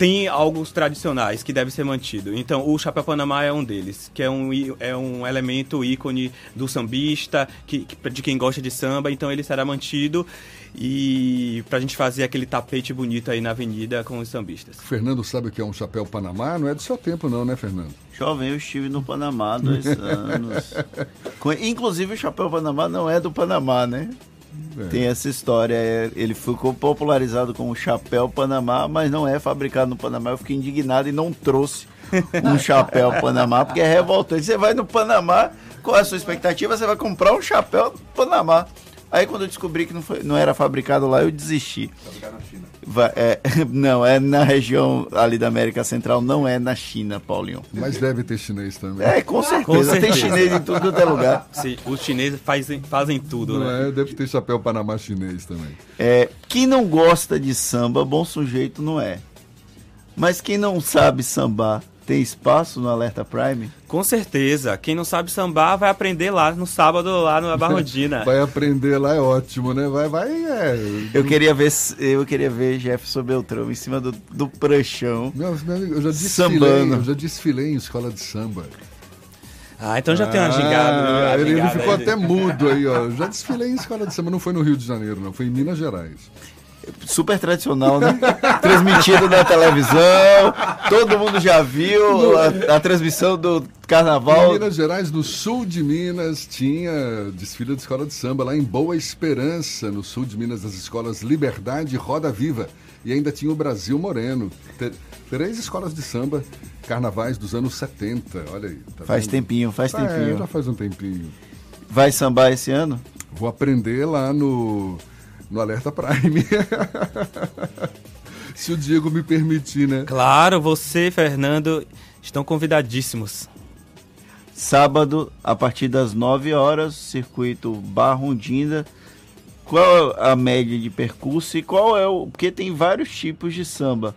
S14: tem alguns tradicionais que devem ser mantidos. Então, o chapéu Panamá é um deles, que é um, é um elemento ícone do sambista, que, de quem gosta de samba, então ele será mantido e pra gente fazer aquele tapete bonito aí na avenida com os sambistas.
S3: Fernando sabe o que é um chapéu Panamá? Não é do seu tempo não, né, Fernando?
S4: Jovem, eu estive no Panamá há dois anos. Inclusive o chapéu Panamá não é do Panamá, né? É. Tem essa história. É, ele ficou popularizado como chapéu Panamá, mas não é fabricado no Panamá. Eu fiquei indignado e não trouxe um chapéu Panamá, porque é revoltante. Você vai no Panamá, qual é a sua expectativa? Você vai comprar um chapéu Panamá. Aí quando eu descobri que não, foi, não era fabricado lá, eu desisti. Fabricado na China. Vai, é, não, é na região ali da América Central, não é na China, Paulinho.
S3: Mas deve ter chinês também.
S4: É, com certeza. Com certeza. Tem chinês em tudo que é lugar.
S14: Sim, os chineses fazem, fazem tudo,
S3: não
S14: né?
S3: É, deve ter chapéu Panamá chinês também.
S4: É, quem não gosta de samba, bom sujeito não é. Mas quem não sabe sambar tem espaço no Alerta Prime?
S14: Com certeza. Quem não sabe sambar vai aprender lá no sábado, lá na Barrodina.
S3: vai aprender lá, é ótimo, né? Vai, vai, é.
S4: Eu queria ver, eu queria ver Jefferson Beltrão em cima do, do pranchão.
S3: Meu, eu já desfilei, sambando. eu já desfilei em escola de samba.
S14: Ah, então já ah, tem uma gingada.
S3: Ele, ele ficou até mudo aí, ó. Já desfilei em escola de samba, não foi no Rio de Janeiro, não, foi em Minas Gerais
S4: super tradicional, né? Transmitido na televisão, todo mundo já viu a, a, transmissão do carnaval.
S3: Em Minas Gerais, no sul de Minas, tinha desfile de escola de samba, lá em Boa Esperança, no sul de Minas, das escolas Liberdade e Roda Viva. E ainda tinha o Brasil Moreno. Três escolas de samba, carnavais dos anos 70, olha aí.
S4: Tá faz vendo? tempinho, faz ah, tempinho.
S3: É, já faz um tempinho.
S4: Vai sambar esse ano?
S3: Vou aprender lá no no Alerta Prime. Se o Diego me permitir, né?
S14: Claro, você, Fernando, estão convidadíssimos.
S4: Sábado, a partir das 9 horas, circuito Barrondina. Qual é a média de percurso e qual é o. Porque tem vários tipos de samba.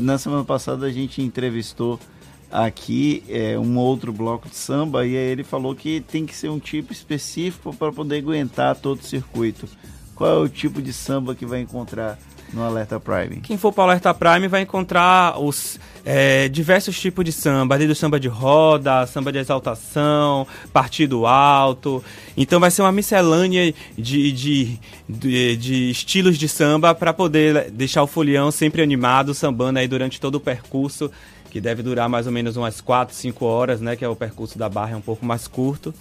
S4: Na semana passada a gente entrevistou aqui é, um outro bloco de samba e aí ele falou que tem que ser um tipo específico para poder aguentar todo o circuito. Qual é o tipo de samba que vai encontrar no Alerta Prime?
S14: Quem for para o Alerta Prime vai encontrar os é, diversos tipos de samba, desde o samba de roda, samba de exaltação, partido alto. Então vai ser uma miscelânea de, de, de, de estilos de samba para poder deixar o folião sempre animado, sambando aí durante todo o percurso, que deve durar mais ou menos umas 4, 5 horas, né? Que é o percurso da barra, é um pouco mais curto.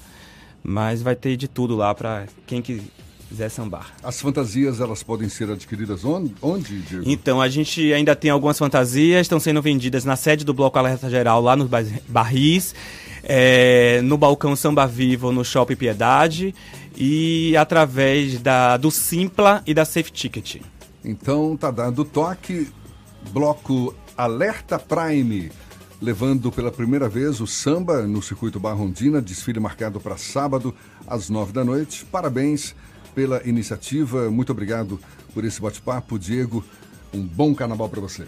S14: Mas vai ter de tudo lá para quem que Zé Sambar.
S3: As fantasias, elas podem ser adquiridas onde, onde Diego?
S14: Então, a gente ainda tem algumas fantasias, estão sendo vendidas na sede do Bloco Alerta Geral, lá no Barris, é, no Balcão Samba Vivo, no Shopping Piedade, e através da, do Simpla e da Safe Ticket.
S3: Então, tá dando toque, Bloco Alerta Prime levando pela primeira vez o samba no circuito Barrondina, desfile marcado para sábado às nove da noite. Parabéns pela iniciativa. Muito obrigado por esse bate-papo, Diego. Um bom carnaval para você.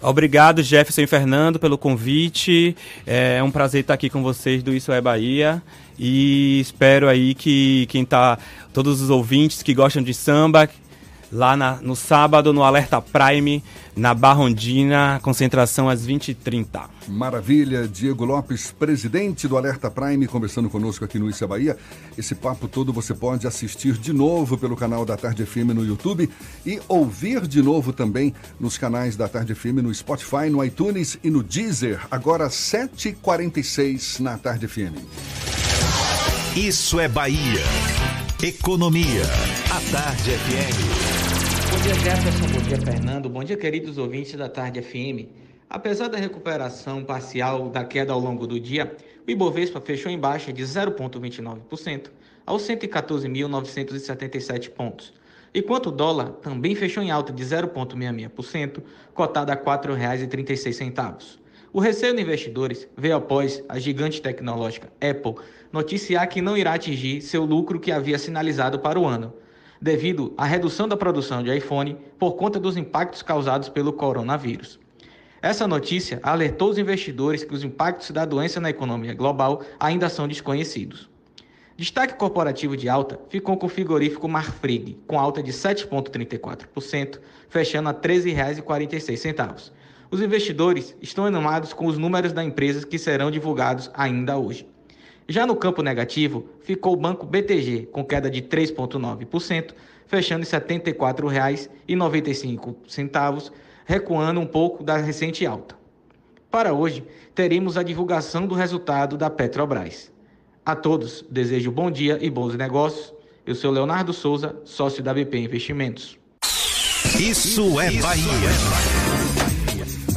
S14: Obrigado, Jefferson e Fernando, pelo convite. É um prazer estar aqui com vocês do Isso é Bahia. E espero aí que quem tá. Todos os ouvintes que gostam de samba, lá na, no sábado, no Alerta Prime, na Barrondina, concentração às 20h30.
S3: Maravilha, Diego Lopes, presidente do Alerta Prime, conversando conosco aqui no Issa Bahia. Esse papo todo você pode assistir de novo pelo canal da Tarde FM no YouTube e ouvir de novo também nos canais da Tarde FM no Spotify, no iTunes e no Deezer, agora 7h46 na Tarde FM.
S1: Isso é Bahia. Economia. A Tarde FM.
S21: Bom dia, Jefferson. Bom dia, Fernando. Bom dia, queridos ouvintes da Tarde FM. Apesar da recuperação parcial da queda ao longo do dia, o Ibovespa fechou em baixa de 0,29% aos 114.977 pontos. Enquanto o dólar também fechou em alta de 0,66%, cotado a R$ 4,36. O receio de investidores veio após a gigante tecnológica Apple noticiar que não irá atingir seu lucro que havia sinalizado para o ano, devido à redução da produção de iPhone por conta dos impactos causados pelo coronavírus. Essa notícia alertou os investidores que os impactos da doença na economia global ainda são desconhecidos. Destaque corporativo de alta ficou com o frigorífico Marfrig, com alta de 7,34%, fechando a R$ 13,46. Os investidores estão animados com os números da empresa que serão divulgados ainda hoje. Já no campo negativo, ficou o banco BTG, com queda de 3,9%, fechando em R$ 74,95, recuando um pouco da recente alta. Para hoje, teremos a divulgação do resultado da Petrobras. A todos, desejo bom dia e bons negócios. Eu sou Leonardo Souza, sócio da BP Investimentos.
S1: Isso é Bahia.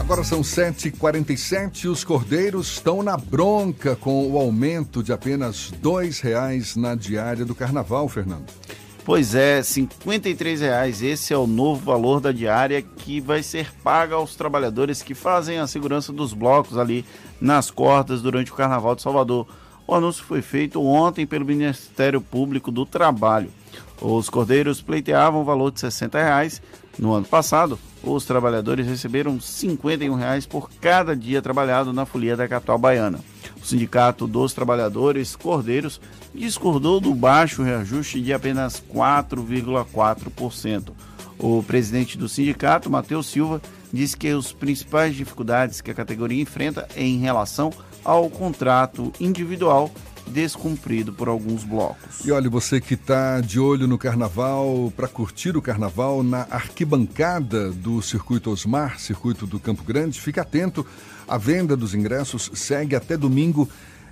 S3: Agora são 7h47 e os cordeiros estão na bronca com o aumento de apenas R$ reais na diária do carnaval, Fernando.
S4: Pois é, 53 reais. Esse é o novo valor da diária que vai ser paga aos trabalhadores que fazem a segurança dos blocos ali nas cordas durante o Carnaval de Salvador. O anúncio foi feito ontem pelo Ministério Público do Trabalho. Os cordeiros pleiteavam o valor de 60 reais. No ano passado, os trabalhadores receberam 51 reais por cada dia trabalhado na folia da capital baiana. O Sindicato dos Trabalhadores Cordeiros discordou do baixo reajuste de apenas 4,4%. O presidente do sindicato, Matheus Silva, disse que as principais dificuldades que a categoria enfrenta é em relação ao contrato individual descumprido por alguns blocos.
S3: E olha, você que está de olho no carnaval, para curtir o carnaval na arquibancada do Circuito Osmar, Circuito do Campo Grande, fique atento. A venda dos ingressos segue até domingo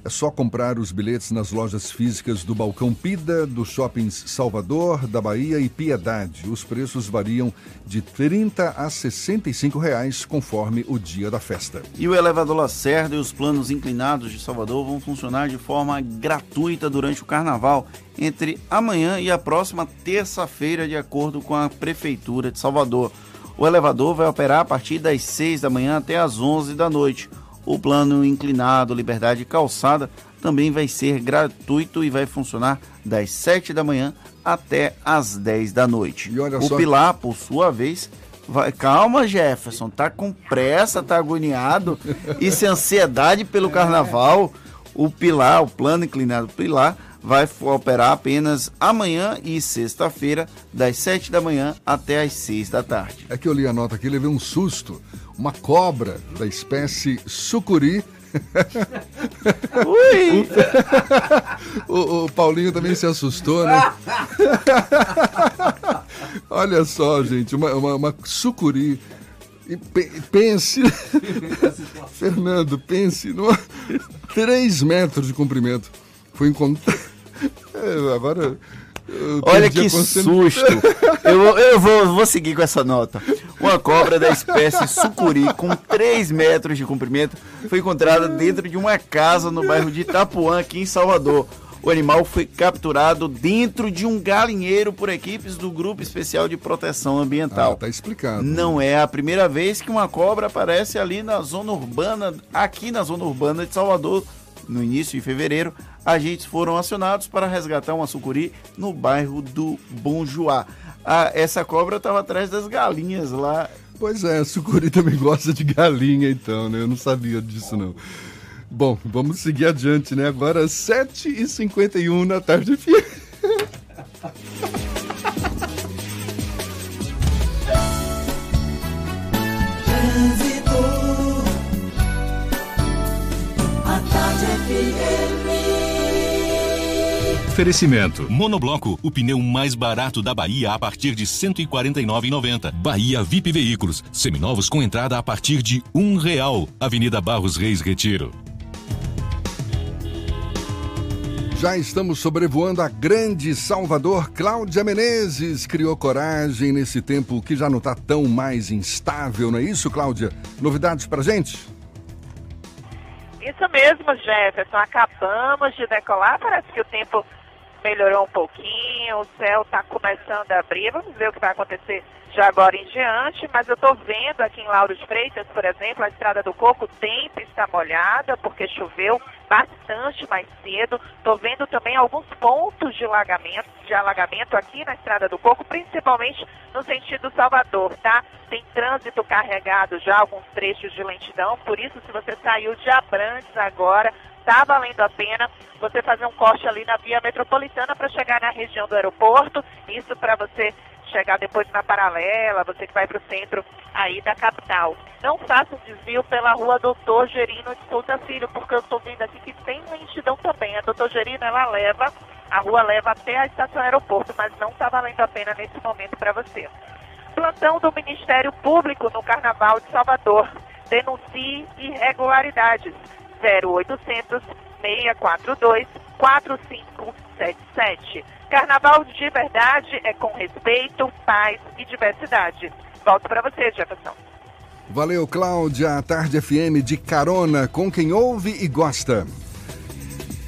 S3: é só comprar os bilhetes nas lojas físicas do Balcão Pida, dos shoppings Salvador, da Bahia e Piedade. Os preços variam de 30 a 65 reais conforme o dia da festa.
S4: E o elevador Lacerda e os planos inclinados de Salvador vão funcionar de forma gratuita durante o carnaval entre amanhã e a próxima terça-feira, de acordo com a Prefeitura de Salvador. O elevador vai operar a partir das 6 da manhã até as 11 da noite. O plano inclinado Liberdade Calçada também vai ser gratuito e vai funcionar das 7 da manhã até as 10 da noite. o só... Pilar, por sua vez, vai... calma Jefferson, tá com pressa, tá agoniado e sem ansiedade pelo carnaval. O Pilar, o plano inclinado Pilar, vai operar apenas amanhã e sexta-feira, das 7 da manhã até as 6 da tarde.
S3: É que eu li a nota aqui levei um susto uma cobra da espécie sucuri. Ui! o, o, Paulinho também se assustou, né? Olha só, gente, uma, uma, uma sucuri. E pense, Fernando, pense, numa 3 metros de comprimento. Foi encontrado. Agora
S4: Olha que susto! eu, eu vou, vou seguir com essa nota. Uma cobra da espécie sucuri, com 3 metros de comprimento, foi encontrada dentro de uma casa no bairro de Itapuã, aqui em Salvador. O animal foi capturado dentro de um galinheiro por equipes do Grupo Especial de Proteção Ambiental.
S3: Ah, tá explicado.
S4: Não é a primeira vez que uma cobra aparece ali na zona urbana, aqui na zona urbana de Salvador, no início de fevereiro, agentes foram acionados para resgatar uma sucuri no bairro do Bom Joá. Ah, essa cobra estava atrás das galinhas lá.
S3: Pois é, a sucuri também gosta de galinha, então, né? Eu não sabia disso, não. Bom, vamos seguir adiante, né? Agora 7h51 na tarde.
S2: Oferecimento. Monobloco, o pneu mais barato da Bahia a partir de R$ 149,90. Bahia VIP Veículos, seminovos com entrada a partir de um real. Avenida Barros Reis Retiro.
S3: Já estamos sobrevoando a grande Salvador. Cláudia Menezes criou coragem nesse tempo que já não está tão mais instável, não é isso, Cláudia? Novidades pra gente?
S15: Isso mesmo, Jefferson. Acabamos de decolar. Parece que o tempo melhorou um pouquinho, o céu está começando a abrir. Vamos ver o que vai acontecer já agora em diante, mas eu estou vendo aqui em Lauro de Freitas, por exemplo, a Estrada do Coco, o tempo está molhada, porque choveu bastante mais cedo. Estou vendo também alguns pontos de alagamento, de alagamento aqui na Estrada do Coco, principalmente no sentido Salvador, tá? Tem trânsito carregado já, alguns trechos de lentidão, por isso se você saiu de Abrantes agora, está valendo a pena você fazer um corte ali na via metropolitana para chegar na região do aeroporto. Isso para você chegar depois na paralela, você que vai para o centro aí da capital. Não faça o desvio pela rua Doutor Gerino de Souza Filho, porque eu estou vendo aqui que tem lentidão também. A Doutor Gerino, ela leva, a rua leva até a estação aeroporto, mas não está valendo a pena nesse momento para você. Plantão do Ministério Público no Carnaval de Salvador. Denuncie irregularidades. 0800 642 4577. Carnaval de verdade é com respeito, paz e diversidade. Volto para você, Jefferson.
S3: Valeu, Cláudia. Tarde FM de carona com quem ouve e gosta.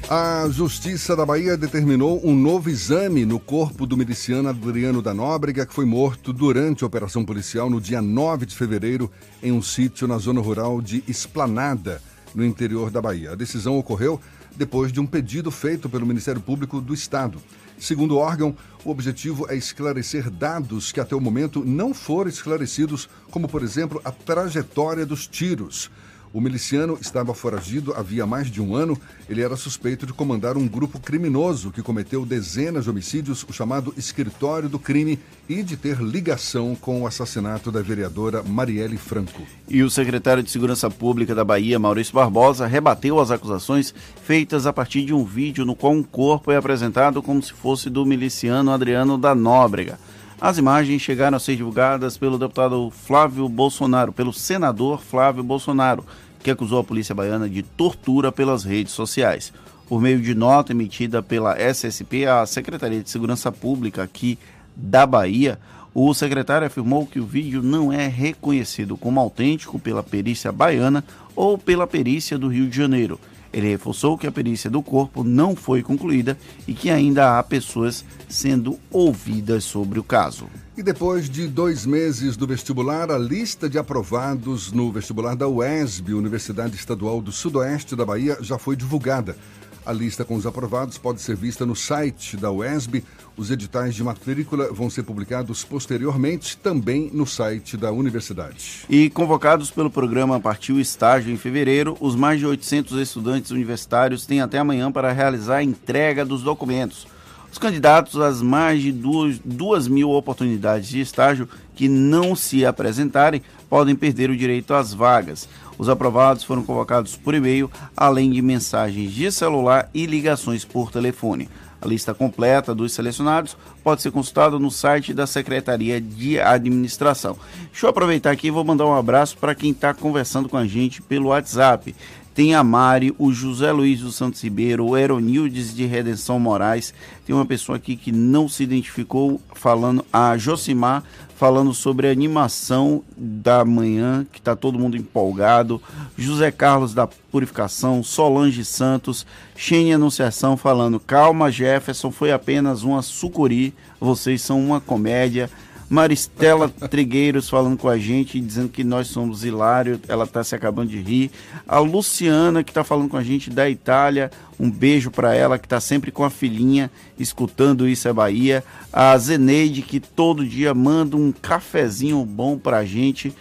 S3: A Justiça da Bahia determinou um novo exame no corpo do miliciano Adriano da Nóbrega, que foi morto durante a operação policial no dia 9 de fevereiro em um sítio na zona rural de Esplanada, no interior da Bahia. A decisão ocorreu depois de um pedido feito pelo Ministério Público do Estado. Segundo o órgão, o objetivo é esclarecer dados que até o momento não foram esclarecidos, como, por exemplo, a trajetória dos tiros. O miliciano estava foragido havia mais de um ano. Ele era suspeito de comandar um grupo criminoso que cometeu dezenas de homicídios, o chamado Escritório do Crime, e de ter ligação com o assassinato da vereadora Marielle Franco.
S4: E o secretário de Segurança Pública da Bahia, Maurício Barbosa, rebateu as acusações feitas a partir de um vídeo no qual um corpo é apresentado como se fosse do miliciano Adriano da Nóbrega. As imagens chegaram a ser divulgadas pelo deputado Flávio Bolsonaro, pelo senador Flávio Bolsonaro, que acusou a polícia baiana de tortura pelas redes sociais. Por meio de nota emitida pela SSP, a Secretaria de Segurança Pública aqui da Bahia, o secretário afirmou que o vídeo não é reconhecido como autêntico pela perícia baiana ou pela perícia do Rio de Janeiro. Ele reforçou que a perícia do corpo não foi concluída e que ainda há pessoas sendo ouvidas sobre o caso.
S3: E depois de dois meses do vestibular, a lista de aprovados no vestibular da UESB, Universidade Estadual do Sudoeste da Bahia, já foi divulgada. A lista com os aprovados pode ser vista no site da UESB. Os editais de matrícula vão ser publicados posteriormente também no site da universidade.
S4: E convocados pelo programa Partiu Estágio em fevereiro, os mais de 800 estudantes universitários têm até amanhã para realizar a entrega dos documentos. Os candidatos às mais de duas, duas mil oportunidades de estágio que não se apresentarem podem perder o direito às vagas. Os aprovados foram convocados por e-mail, além de mensagens de celular e ligações por telefone. A lista completa dos selecionados pode ser consultada no site da Secretaria de Administração. Deixa eu aproveitar aqui e vou mandar um abraço para quem está conversando com a gente pelo WhatsApp. Tem a Mari, o José Luiz dos Santos Ribeiro, o Eronildes de Redenção Moraes. Tem uma pessoa aqui que não se identificou, falando, a Josimar, falando sobre a animação da manhã, que está todo mundo empolgado. José Carlos da Purificação, Solange Santos, Xenia Anunciação falando: calma, Jefferson, foi apenas uma sucuri, vocês são uma comédia. Maristela Trigueiros falando com a gente, dizendo que nós somos hilário, ela está se acabando de rir. A Luciana, que está falando com a gente da Itália, um beijo para ela, que está sempre com a filhinha, escutando Isso é Bahia. A Zeneide, que todo dia manda um cafezinho bom para a gente.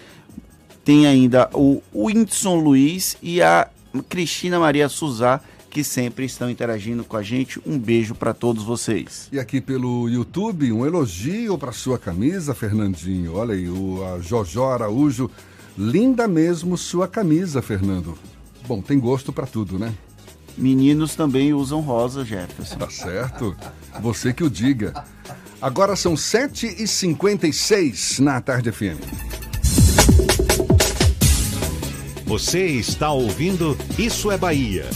S4: Tem ainda o Whindersson Luiz e a Cristina Maria Suzá, que sempre estão interagindo com a gente. Um beijo para todos vocês.
S3: E aqui pelo YouTube, um elogio para sua camisa, Fernandinho. Olha aí, o a Jojó Araújo. Linda mesmo sua camisa, Fernando. Bom, tem gosto para tudo, né?
S4: Meninos também usam rosa, Jefferson.
S3: Tá certo. Você que o diga. Agora são 7h56 na Tarde FM.
S1: Você está ouvindo Isso é Bahia.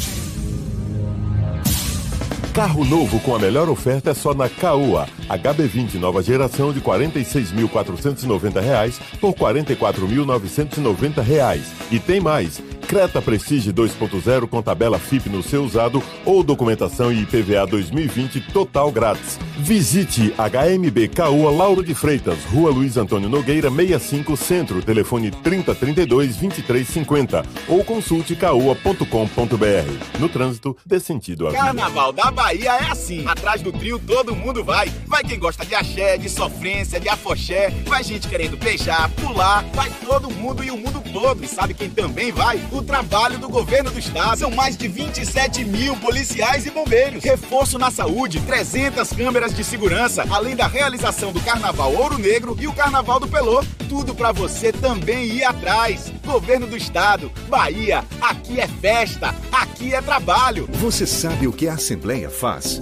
S12: Carro novo com a melhor oferta é só na Caoa. HB20 nova geração de R$ 46.490 por R$ 44.990. E tem mais. Creta Prestige 2.0 com tabela FIP no seu usado ou documentação e IPVA 2020 total grátis. Visite HMB Caoa Lauro de Freitas, Rua Luiz Antônio Nogueira 65 Centro, telefone 3032 2350 ou consulte caoa.com.br. No trânsito, dê sentido vida.
S22: Carnaval da Bahia é assim. Atrás do trio todo mundo vai. Vai quem gosta de axé, de sofrência, de afoxé. Vai gente querendo beijar, pular. Vai todo mundo e o mundo todo. E sabe quem também vai? O do trabalho do governo do estado. São mais de 27 mil policiais e bombeiros. Reforço na saúde, 300 câmeras de segurança, além da realização do Carnaval Ouro Negro e o Carnaval do Pelô. Tudo para você também ir atrás. Governo do estado, Bahia, aqui é festa, aqui é trabalho.
S8: Você sabe o que a Assembleia faz?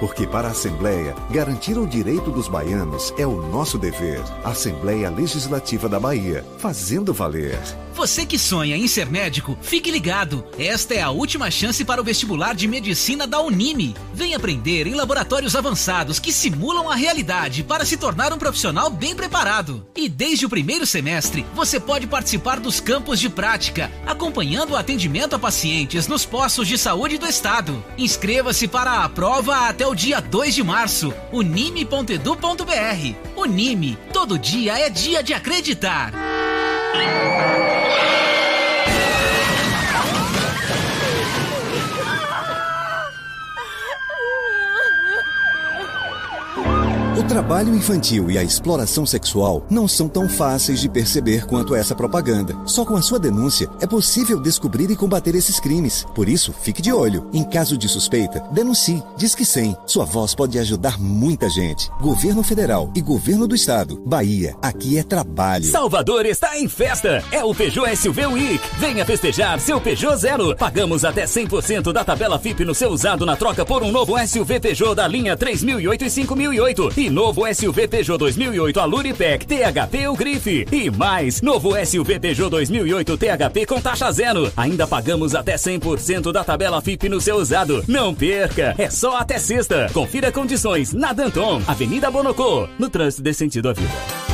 S8: Porque para a Assembleia, garantir o direito dos baianos é o nosso dever. Assembleia Legislativa da Bahia, fazendo valer.
S23: Você que sonha em ser médico, fique ligado. Esta é a última chance para o vestibular de medicina da Unime. Vem aprender em laboratórios avançados que simulam a realidade para se tornar um profissional bem preparado. E desde o primeiro semestre, você pode participar dos campos de prática, acompanhando o atendimento a pacientes nos postos de saúde do estado. Inscreva-se para a prova até o dia 2 de março. unime.edu.br. Unime, todo dia é dia de acreditar.
S24: O trabalho infantil e a exploração sexual não são tão fáceis de perceber quanto essa propaganda. Só com a sua denúncia é possível descobrir e combater esses crimes. Por isso, fique de olho. Em caso de suspeita, denuncie. Diz que 100. Sua voz pode ajudar muita gente. Governo Federal e Governo do Estado. Bahia, aqui é trabalho.
S7: Salvador está em festa. É o Peugeot SUV Week. Venha festejar seu Peugeot Zero. Pagamos até 100% da tabela FIP no seu usado na troca por um novo SUV Peugeot da linha 3008 e 5008. E novo SUV Peugeot 2008 Aluripec THP ou Grife. E mais, novo SUV Peugeot 2008 THP com taxa zero. Ainda pagamos até 100% da tabela FIP no seu usado. Não perca, é só até sexta. Confira condições na Danton, Avenida Bonocô, no trânsito de sentido à vida.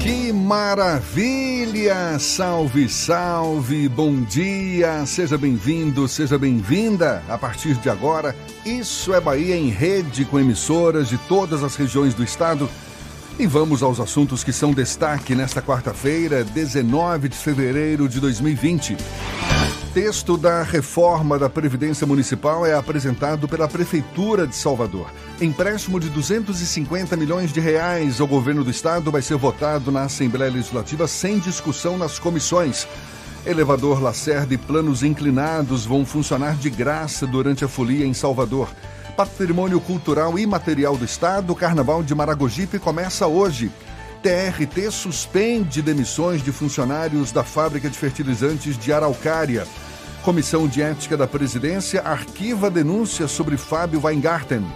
S3: Que maravilha! Salve, salve! Bom dia! Seja bem-vindo, seja bem-vinda! A partir de agora, Isso é Bahia em rede com emissoras de todas as regiões do estado. E vamos aos assuntos que são destaque nesta quarta-feira, 19 de fevereiro de 2020. Texto da reforma da Previdência Municipal é apresentado pela Prefeitura de Salvador. Empréstimo de 250 milhões de reais ao governo do estado vai ser votado na Assembleia Legislativa sem discussão nas comissões. Elevador Lacerda e planos inclinados vão funcionar de graça durante a folia em Salvador. Patrimônio Cultural e Material do Estado, o Carnaval de Maragogipe começa hoje. TRT suspende demissões de funcionários da fábrica de fertilizantes de Araucária. Comissão de Ética da Presidência arquiva denúncia sobre Fábio Weingarten.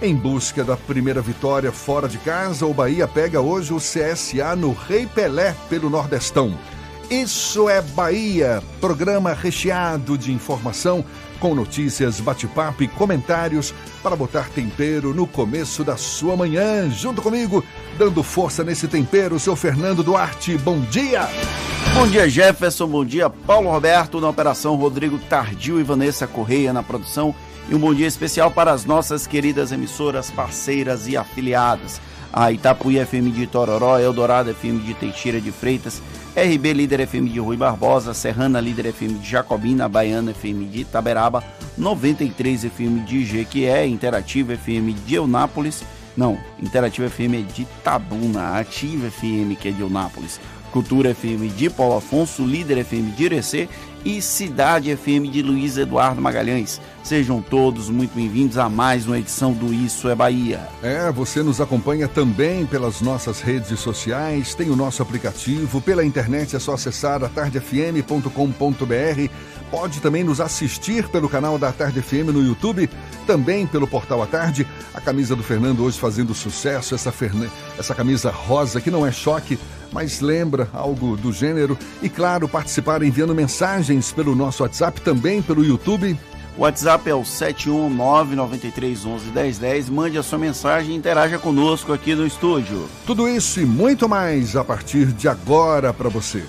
S3: Em busca da primeira vitória fora de casa, o Bahia pega hoje o CSA no Rei Pelé pelo Nordestão. Isso é Bahia, programa recheado de informação, com notícias, bate-papo e comentários para botar tempero no começo da sua manhã. Junto comigo, dando força nesse tempero, seu Fernando Duarte. Bom dia!
S4: Bom dia, Jefferson. Bom dia, Paulo Roberto na operação, Rodrigo Tardio e Vanessa Correia na produção. E um bom dia especial para as nossas queridas emissoras parceiras e afiliadas. A Itapuí FM de Tororó, Eldorado FM de Teixeira de Freitas, RB Líder FM de Rui Barbosa, Serrana Líder FM de Jacobina, Baiana FM de Itaberaba, 93 FM de Jequié, Interativa FM de Eunápolis, não, Interativa FM é de Tabuna, Ativa FM que é de Eunápolis, Cultura FM de Paulo Afonso, Líder FM de Irecê e Cidade FM de Luiz Eduardo Magalhães. Sejam todos muito bem-vindos a mais uma edição do Isso é Bahia.
S3: É, você nos acompanha também pelas nossas redes sociais, tem o nosso aplicativo, pela internet é só acessar atardefm.com.br. Pode também nos assistir pelo canal da Tarde FM no YouTube, também pelo portal A Tarde. A camisa do Fernando hoje fazendo sucesso, essa, ferne... essa camisa rosa que não é choque, mas lembra algo do gênero. E claro, participar enviando mensagens pelo nosso WhatsApp, também pelo YouTube.
S4: O WhatsApp é o 71993111010. Mande a sua mensagem e interaja conosco aqui no estúdio.
S3: Tudo isso e muito mais a partir de agora para você.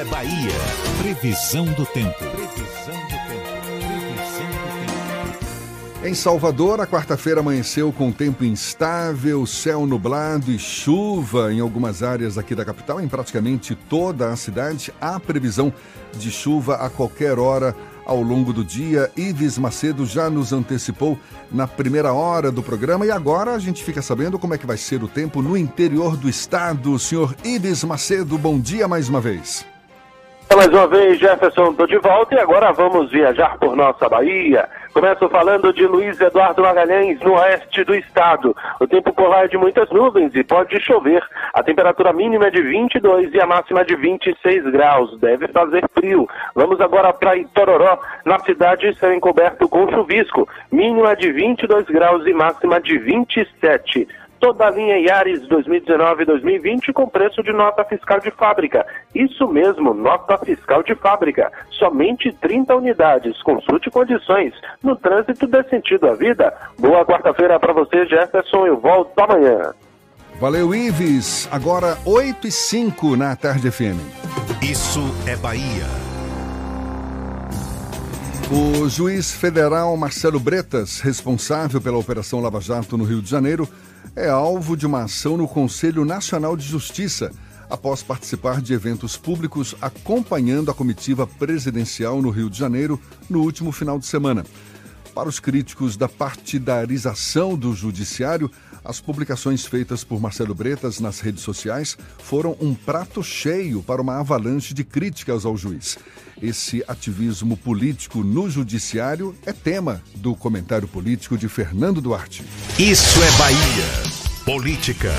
S1: É Bahia. Previsão do tempo. Previsão do tempo. Previsão do
S3: tempo. Em Salvador, a quarta-feira amanheceu com tempo instável, céu nublado e chuva em algumas áreas aqui da capital, em praticamente toda a cidade. Há previsão de chuva a qualquer hora ao longo do dia. Ives Macedo já nos antecipou na primeira hora do programa e agora a gente fica sabendo como é que vai ser o tempo no interior do estado. Senhor Ives Macedo, bom dia mais uma vez.
S25: Mais uma vez, Jefferson, estou de volta e agora vamos viajar por nossa Bahia. Começo falando de Luiz Eduardo Magalhães, no oeste do estado. O tempo por lá é de muitas nuvens e pode chover. A temperatura mínima é de 22 e a máxima de 26 graus. Deve fazer frio. Vamos agora para Itororó. Na cidade, céu encoberto com chuvisco. Mínima de 22 graus e máxima de 27 toda a linha Yaris 2019-2020 com preço de nota fiscal de fábrica. Isso mesmo, nota fiscal de fábrica. Somente 30 unidades. Consulte condições. No trânsito dê sentido à vida. Boa quarta-feira para você, Jefferson. Eu volto amanhã.
S3: Valeu, Ives. Agora 8 e 5 na Tarde FM.
S1: Isso é Bahia.
S3: O juiz federal Marcelo Bretas, responsável pela Operação Lava Jato no Rio de Janeiro, é alvo de uma ação no Conselho Nacional de Justiça após participar de eventos públicos acompanhando a comitiva presidencial no Rio de Janeiro no último final de semana. Para os críticos da partidarização do judiciário, as publicações feitas por Marcelo Bretas nas redes sociais foram um prato cheio para uma avalanche de críticas ao juiz. Esse ativismo político no judiciário é tema do comentário político de Fernando Duarte.
S1: Isso é Bahia. Política.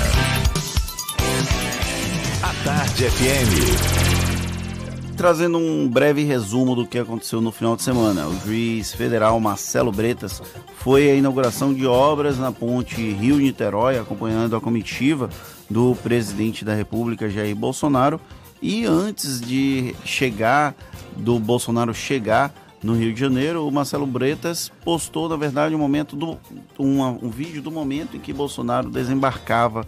S1: A Tarde FM
S4: trazendo um breve resumo do que aconteceu no final de semana. O juiz federal Marcelo Bretas foi à inauguração de obras na ponte Rio-Niterói, acompanhando a comitiva do presidente da República, Jair Bolsonaro. E antes de chegar, do Bolsonaro chegar no Rio de Janeiro, o Marcelo Bretas postou, na verdade, um momento do uma, um vídeo do momento em que Bolsonaro desembarcava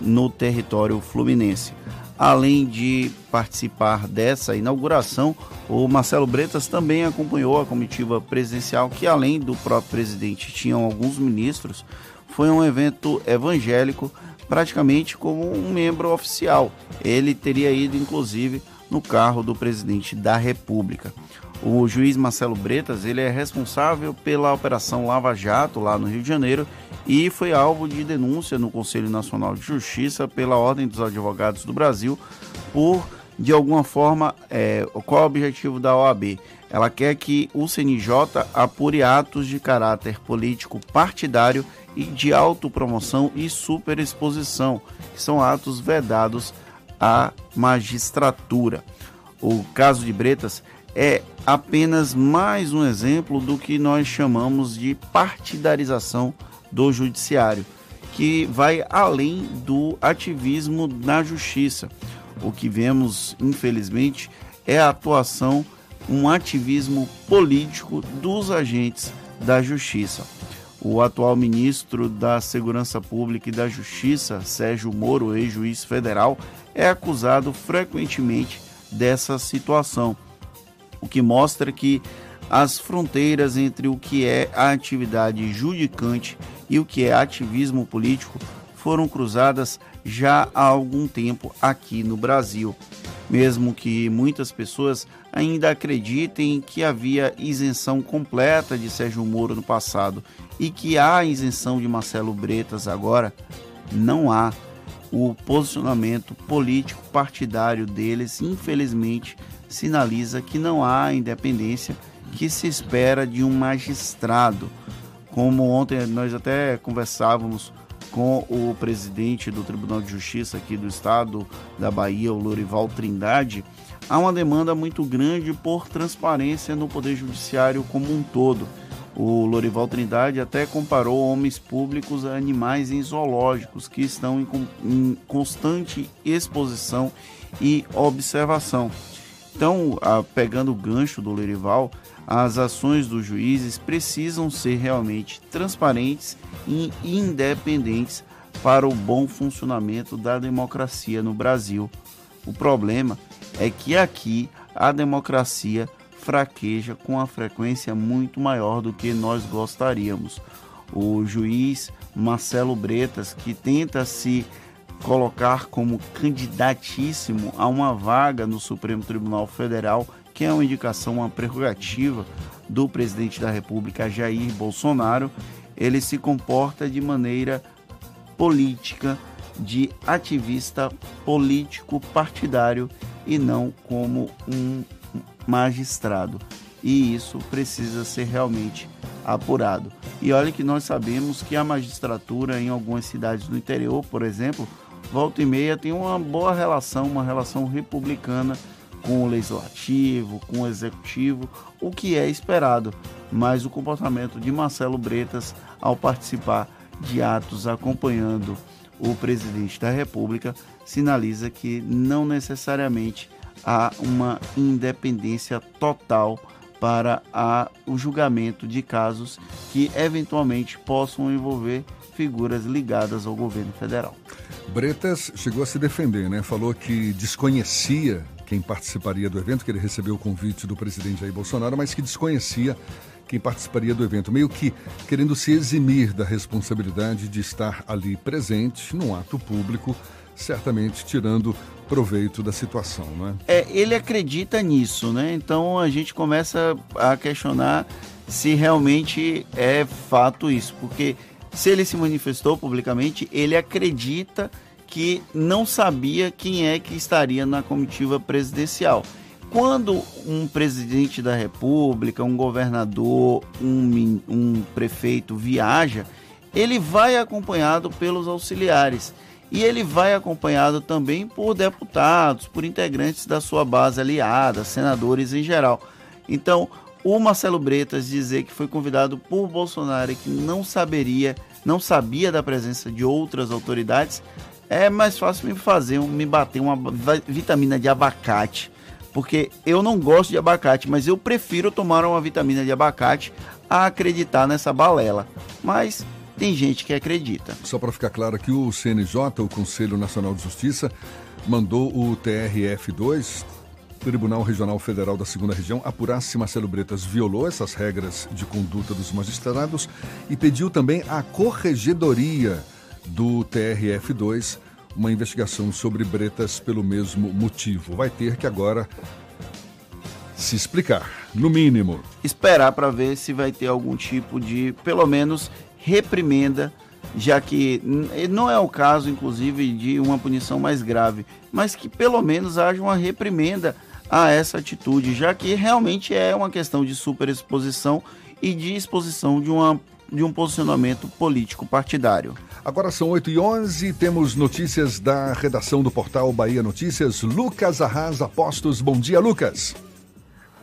S4: no território fluminense. Além de participar dessa inauguração, o Marcelo Bretas também acompanhou a comitiva presidencial, que além do próprio presidente tinham alguns ministros. Foi um evento evangélico, praticamente como um membro oficial. Ele teria ido, inclusive, no carro do presidente da República. O juiz Marcelo Bretas ele é responsável pela Operação Lava Jato lá no Rio de Janeiro e foi alvo de denúncia no Conselho Nacional de Justiça pela Ordem dos Advogados do Brasil por, de alguma forma, é, qual é o objetivo da OAB? Ela quer que o CNJ apure atos de caráter político partidário e de autopromoção e superexposição, que são atos vedados à magistratura. O caso de Bretas é apenas mais um exemplo do que nós chamamos de partidarização do judiciário, que vai além do ativismo na justiça. O que vemos, infelizmente, é a atuação, um ativismo político dos agentes da justiça. O atual ministro da Segurança Pública e da Justiça, Sérgio Moro, ex-juiz federal, é acusado frequentemente dessa situação, o que mostra que as fronteiras entre o que é a atividade judicante e o que é ativismo político foram cruzadas já há algum tempo aqui no Brasil. Mesmo que muitas pessoas ainda acreditem que havia isenção completa de Sérgio Moro no passado e que há isenção de Marcelo Bretas agora, não há. O posicionamento político partidário deles, infelizmente, sinaliza que não há independência que se espera de um magistrado. Como ontem nós até conversávamos com o presidente do Tribunal de Justiça aqui do estado da Bahia, o Lorival Trindade, há uma demanda muito grande por transparência no Poder Judiciário como um todo. O Lorival Trindade até comparou homens públicos a animais em zoológicos que estão em, em constante exposição e observação. Então, a, pegando o gancho do Lorival, as ações dos juízes precisam ser realmente transparentes e independentes para o bom funcionamento da democracia no Brasil. O problema é que aqui a democracia fraqueja com a frequência muito maior do que nós gostaríamos. O juiz Marcelo Bretas, que tenta se colocar como candidatíssimo a uma vaga no Supremo Tribunal Federal, que é uma indicação, uma prerrogativa do presidente da República, Jair Bolsonaro, ele se comporta de maneira política, de ativista político partidário e não como um magistrado. E isso precisa ser realmente apurado. E olha que nós sabemos que a magistratura em algumas cidades do interior, por exemplo, volta e meia tem uma boa relação, uma relação republicana com o legislativo, com o executivo, o que é esperado. Mas o comportamento de Marcelo Bretas ao participar de atos acompanhando o presidente da República sinaliza que não necessariamente há uma independência total para a, o julgamento de casos que eventualmente possam envolver figuras ligadas ao governo federal.
S3: Bretas chegou a se defender, né? Falou que desconhecia quem participaria do evento, que ele recebeu o convite do presidente Jair Bolsonaro, mas que desconhecia quem participaria do evento, meio que querendo se eximir da responsabilidade de estar ali presente num ato público, certamente tirando proveito da situação, não é?
S4: É, ele acredita nisso, né? Então a gente começa a questionar se realmente é fato isso, porque se ele se manifestou publicamente, ele acredita que não sabia quem é que estaria na comitiva presidencial. Quando um presidente da república, um governador, um, um prefeito viaja, ele vai acompanhado pelos auxiliares e ele vai acompanhado também por deputados, por integrantes da sua base aliada, senadores em geral. Então, o Marcelo Bretas dizer que foi convidado por Bolsonaro e que não saberia, não sabia da presença de outras autoridades, é mais fácil me fazer, me bater uma vitamina de abacate. Porque eu não gosto de abacate, mas eu prefiro tomar uma vitamina de abacate a acreditar nessa balela. Mas tem gente que acredita.
S3: Só para ficar claro aqui, o CNJ, o Conselho Nacional de Justiça, mandou o TRF2, Tribunal Regional Federal da Segunda Região, apurar se Marcelo Bretas violou essas regras de conduta dos magistrados e pediu também a corregedoria do TRF2 uma investigação sobre Bretas pelo mesmo motivo. Vai ter que agora se explicar, no mínimo.
S4: Esperar para ver se vai ter algum tipo de, pelo menos, reprimenda, já que não é o caso, inclusive, de uma punição mais grave, mas que pelo menos haja uma reprimenda a essa atitude, já que realmente é uma questão de superexposição e de exposição de uma de um posicionamento político partidário.
S3: Agora são 8 e 11 temos notícias da redação do portal Bahia Notícias. Lucas Arrasa Postos. Bom dia, Lucas.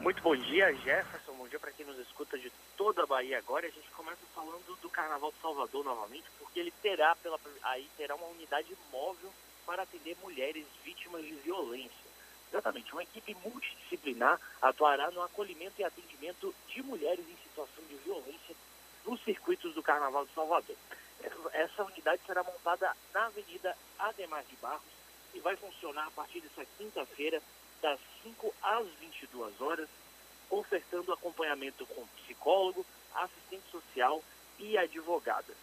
S13: Muito bom dia, Jefferson. Bom dia para quem nos escuta de toda a Bahia agora. A gente começa falando do Carnaval de Salvador novamente, porque ele terá pela, aí terá uma unidade móvel para atender mulheres vítimas de violência. Exatamente, uma equipe multidisciplinar atuará no acolhimento e atendimento de mulheres em situação de violência nos circuitos do Carnaval de Salvador. Essa unidade será montada na Avenida Ademar de Barros e vai funcionar a partir dessa quinta-feira, das 5 às 22 horas, ofertando acompanhamento com psicólogo, assistente social e advogadas.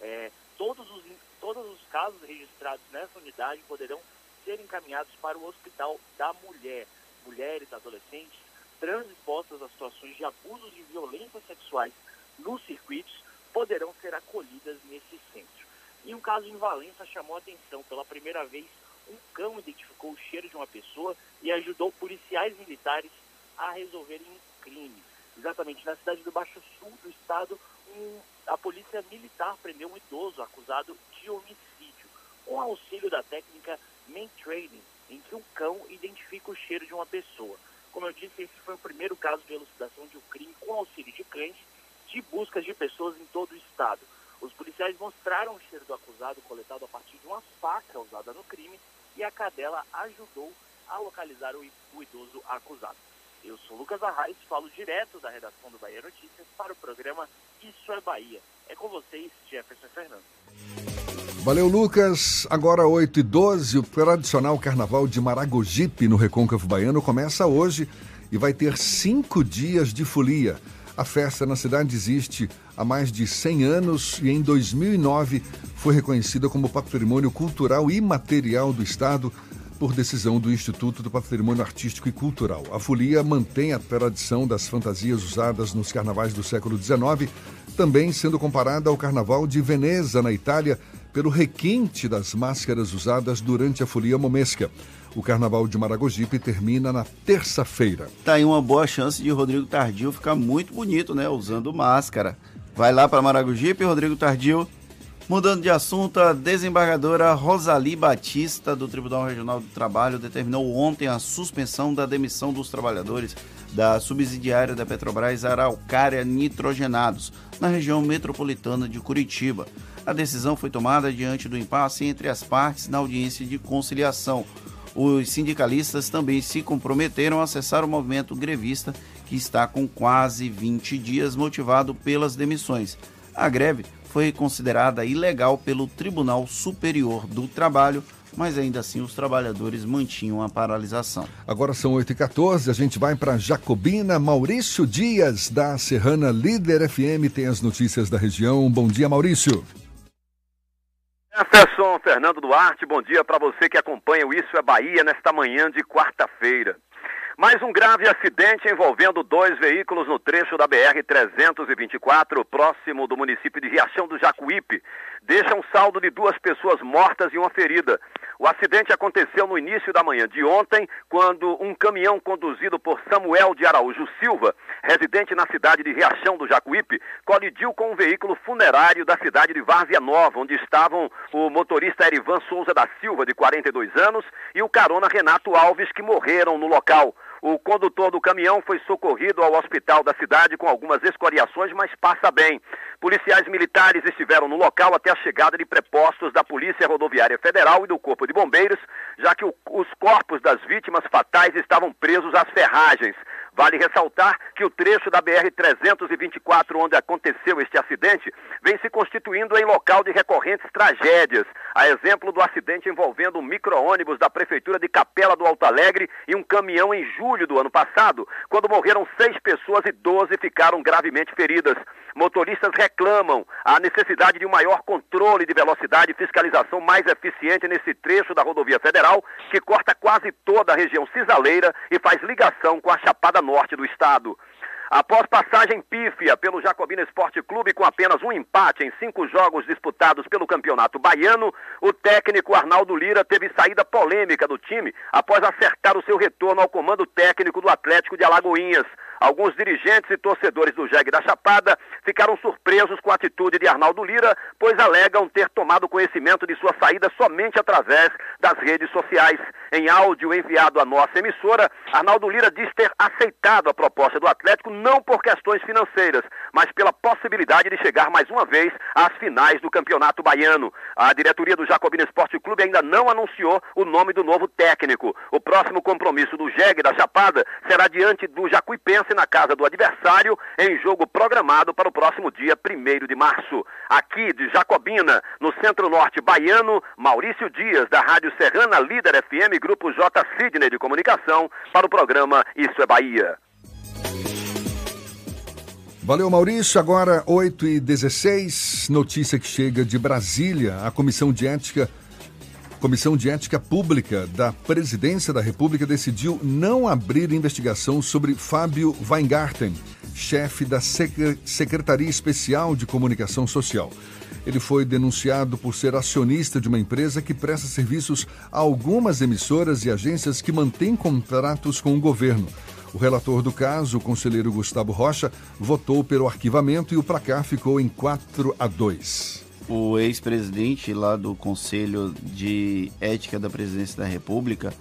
S13: É, todos, os, todos os casos registrados nessa unidade poderão ser encaminhados para o Hospital da Mulher. Mulheres, adolescentes, trans expostas a situações de abusos e violências sexuais nos circuitos poderão ser acolhidas nesse centro. E um caso em Valença chamou atenção. Pela primeira vez, um cão identificou o cheiro de uma pessoa e ajudou policiais militares a resolverem um crime. Exatamente na cidade do Baixo Sul do estado, um, a polícia militar prendeu um idoso acusado de homicídio, com auxílio da técnica main training, em que um cão identifica o cheiro de uma pessoa. Como eu disse, esse foi o primeiro caso de elucidação de um crime com auxílio de cães de buscas de pessoas em todo o estado. Os policiais mostraram o cheiro do acusado coletado a partir de uma faca usada no crime e a cadela ajudou a localizar o, idoso acusado. Eu sou Lucas Arraes, falo direto da redação do Bahia Notícias para o programa Isso é Bahia. É com vocês, Jefferson Fernando.
S3: Valeu, Lucas. Agora 8 e 12 o tradicional carnaval de Maragogipe, no Recôncavo Baiano, começa hoje e vai ter cinco dias de folia. A festa na cidade existe há mais de 100 anos e em 2009 foi reconhecida como Patrimônio Cultural Imaterial do Estado por decisão do Instituto do Patrimônio Artístico e Cultural. A folia mantém a tradição das fantasias usadas nos carnavais do século XIX, também sendo comparada ao Carnaval de Veneza, na Itália, pelo requinte das máscaras usadas durante a folia momesca. O Carnaval de Maragogipe termina na terça-feira.
S4: Tá aí uma boa chance de Rodrigo Tardio ficar muito bonito, né? Usando máscara. Vai lá para Maragogipe, Rodrigo Tardio. Mudando de assunto, a desembargadora Rosali Batista, do Tribunal Regional do Trabalho, determinou ontem a suspensão da demissão dos trabalhadores da subsidiária da Petrobras Araucária Nitrogenados, na região metropolitana de Curitiba. A decisão foi tomada diante do impasse entre as partes na audiência de conciliação. Os sindicalistas também se comprometeram a cessar o movimento grevista, que está com quase 20 dias motivado pelas demissões. A greve foi considerada ilegal pelo Tribunal Superior do Trabalho, mas ainda assim os trabalhadores mantinham a paralisação.
S3: Agora são 8h14, a gente vai para Jacobina. Maurício Dias, da Serrana Líder FM, tem as notícias da região. Bom dia, Maurício.
S26: Jefferson Fernando Duarte, bom dia para você que acompanha o Isso é Bahia nesta manhã de quarta-feira. Mais um grave acidente envolvendo dois veículos no trecho da BR-324, próximo do município de Riachão do Jacuípe, deixa um saldo de duas pessoas mortas e uma ferida. O acidente aconteceu no início da manhã de ontem, quando um caminhão conduzido por Samuel de Araújo Silva, residente na cidade de Riachão do Jacuípe, colidiu com um veículo funerário da cidade de Várzea Nova, onde estavam o motorista Erivan Souza da Silva, de 42 anos, e o carona Renato Alves, que morreram no local. O condutor do caminhão foi socorrido ao hospital da cidade com algumas escoriações, mas passa bem. Policiais militares estiveram no local até a chegada de prepostos da Polícia Rodoviária Federal e do Corpo de Bombeiros, já que o, os corpos das vítimas fatais estavam presos às ferragens. Vale ressaltar que o trecho da BR-324, onde aconteceu este acidente, vem se constituindo em local de recorrentes tragédias. A exemplo do acidente envolvendo um micro-ônibus da Prefeitura de Capela do Alto Alegre e um caminhão em julho do ano passado, quando morreram seis pessoas e doze ficaram gravemente feridas. Motoristas reclamam a necessidade de um maior controle de velocidade e fiscalização mais eficiente nesse trecho da rodovia federal, que corta quase toda a região cisaleira e faz ligação com a Chapada Norte do estado. Após passagem pífia pelo Jacobina Esporte Clube com apenas um empate em cinco jogos disputados pelo Campeonato Baiano, o técnico Arnaldo Lira teve saída polêmica do time após acertar o seu retorno ao comando técnico do Atlético de Alagoinhas. Alguns dirigentes e torcedores do Jeg da Chapada ficaram surpresos com a atitude de Arnaldo Lira, pois alegam ter tomado conhecimento de sua saída somente através das redes sociais. Em áudio enviado à nossa emissora, Arnaldo Lira diz ter aceitado a proposta do Atlético não por questões financeiras, mas pela possibilidade de chegar mais uma vez às finais do Campeonato Baiano. A diretoria do Jacobina Esporte Clube ainda não anunciou o nome do novo técnico. O próximo compromisso do Jeg da Chapada será diante do Jacuipense na casa do adversário em jogo programado para o próximo dia 1 de março. Aqui de Jacobina, no centro-norte baiano, Maurício Dias, da Rádio Serrana Líder FM, Grupo J. Sidney de Comunicação, para o programa Isso é Bahia.
S3: Valeu, Maurício. Agora, 8 e 16 notícia que chega de Brasília. A Comissão de Ética Comissão de Ética Pública da Presidência da República decidiu não abrir investigação sobre Fábio Weingarten, chefe da Secretaria Especial de Comunicação Social. Ele foi denunciado por ser acionista de uma empresa que presta serviços a algumas emissoras e agências que mantêm contratos com o governo. O relator do caso, o conselheiro Gustavo Rocha, votou pelo arquivamento e o placar ficou em 4 a 2
S4: o ex-presidente lá do Conselho de Ética da Presidência da República,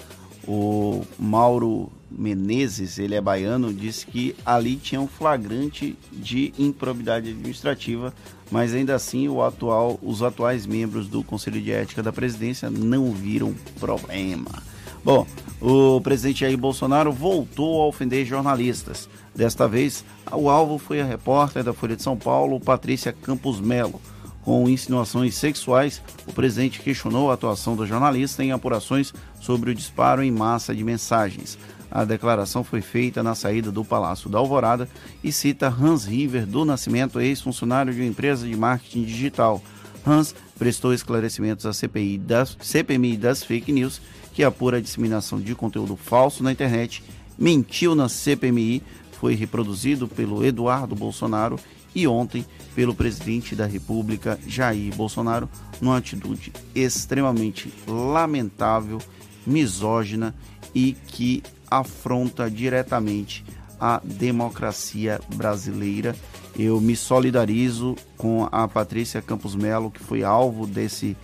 S4: o Mauro Menezes, ele é baiano, disse que ali tinha um flagrante de improbidade administrativa, mas ainda assim o atual, os atuais membros do Conselho de Ética da Presidência não viram problema. Bom, o presidente Jair Bolsonaro voltou a ofender jornalistas. Desta vez, o alvo foi a repórter da Folha de São Paulo, Patrícia Campos Melo com insinuações sexuais, o presidente questionou a atuação do jornalista em apurações sobre o disparo em massa de mensagens. A declaração foi feita na saída do Palácio da Alvorada e cita Hans River do Nascimento, ex-funcionário de uma empresa de marketing digital. Hans prestou esclarecimentos à CPI das, CPMI das fake news, que apura a disseminação de conteúdo falso na internet, mentiu na CPMI, foi reproduzido pelo Eduardo Bolsonaro e ontem pelo presidente da República, Jair Bolsonaro, numa atitude extremamente lamentável, misógina e que afronta diretamente a democracia brasileira. Eu me solidarizo com a Patrícia Campos Melo, que foi alvo desse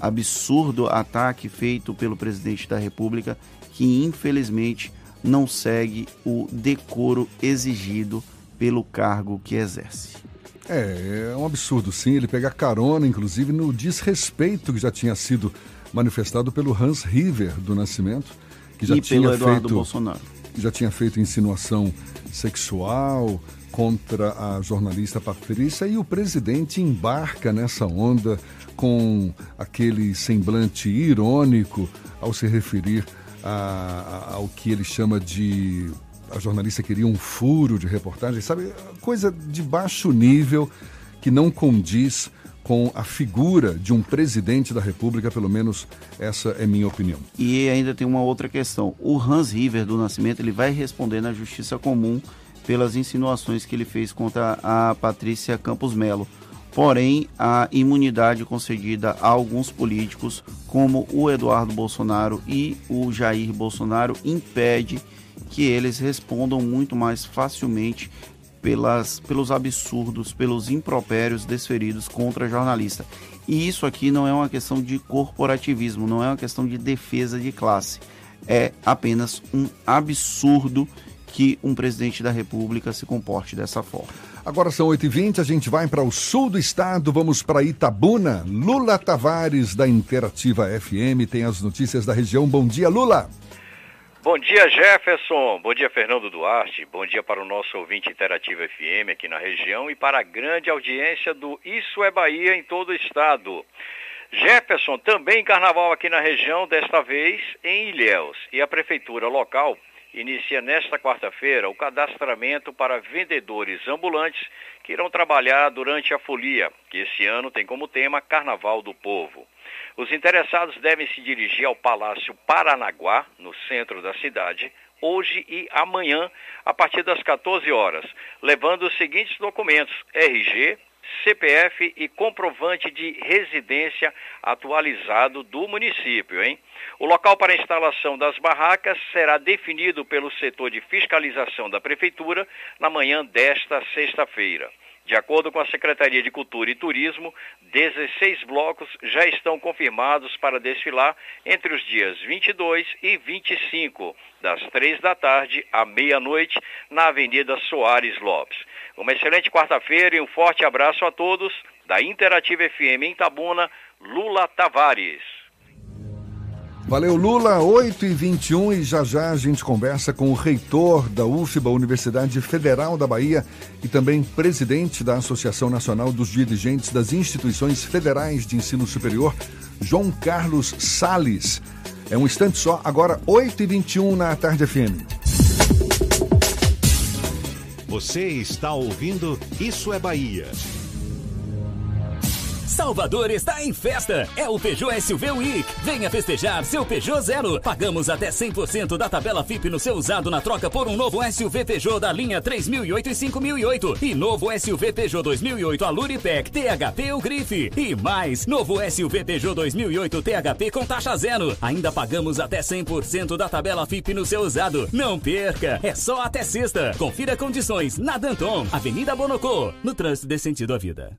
S4: absurdo ataque feito pelo presidente da República, que infelizmente não segue o decoro exigido pelo cargo que exerce.
S3: É, é um absurdo, sim, ele pegar carona, inclusive, no desrespeito que já tinha sido manifestado pelo Hans River do Nascimento, que já
S4: e
S3: tinha
S4: feito
S3: Bolsonaro. já tinha feito insinuação sexual contra a jornalista Patrícia e o presidente embarca nessa onda com aquele semblante irônico ao se referir a, a, ao que ele chama de a jornalista queria um furo de reportagem, sabe? Coisa de baixo nível que não condiz com a figura de um presidente da República, pelo menos essa é minha opinião.
S4: E ainda tem uma outra questão. O Hans River do Nascimento, ele vai responder na Justiça Comum pelas insinuações que ele fez contra a Patrícia Campos Melo. Porém, a imunidade concedida a alguns políticos, como o Eduardo Bolsonaro e o Jair Bolsonaro, impede que eles respondam muito mais facilmente pelas, pelos absurdos, pelos impropérios desferidos contra jornalista. E isso aqui não é uma questão de corporativismo, não é uma questão de defesa de classe. É apenas um absurdo que um presidente da República se comporte dessa forma.
S3: Agora são 8h20, a gente vai para o sul do estado, vamos para Itabuna. Lula Tavares, da Interativa FM, tem as notícias da região. Bom dia, Lula!
S27: Bom dia, Jefferson. Bom dia, Fernando Duarte. Bom dia para o nosso ouvinte Interativo FM aqui na região e para a grande audiência do Isso é Bahia em todo o estado. Jefferson, também carnaval aqui na região, desta vez em Ilhéus. E a prefeitura local inicia nesta quarta-feira o cadastramento para vendedores ambulantes que irão trabalhar durante a folia, que esse ano tem como tema Carnaval do Povo. Os interessados devem se dirigir ao Palácio Paranaguá, no centro da cidade, hoje e amanhã, a partir das 14 horas, levando os seguintes documentos: RG, CPF e comprovante de residência atualizado do município, hein? O local para a instalação das barracas será definido pelo setor de fiscalização da prefeitura na manhã desta sexta-feira. De acordo com a Secretaria de Cultura e Turismo, 16 blocos já estão confirmados para desfilar entre os dias 22 e 25, das 3 da tarde à meia-noite, na Avenida Soares Lopes. Uma excelente quarta-feira e um forte abraço a todos da Interativa FM em Tabuna, Lula Tavares.
S3: Valeu, Lula. 8 e 21 e já já a gente conversa com o reitor da UFBA, Universidade Federal da Bahia, e também presidente da Associação Nacional dos Dirigentes das Instituições Federais de Ensino Superior, João Carlos Sales. É um instante só, agora 8 e 21 na Tarde FM.
S1: Você está ouvindo Isso é Bahia.
S7: Salvador está em festa. É o Peugeot SUV Week. Venha festejar seu Peugeot Zero. Pagamos até 100% da tabela FIP no seu usado na troca por um novo SUV Peugeot da linha 3008 e 5008. E novo SUV Peugeot 2008 Aluripec THP ou Grife. E mais, novo SUV Peugeot 2008 THP com taxa zero. Ainda pagamos até 100% da tabela FIP no seu usado. Não perca. É só até sexta. Confira condições na Danton, Avenida Bonocô. No trânsito desse sentido à vida.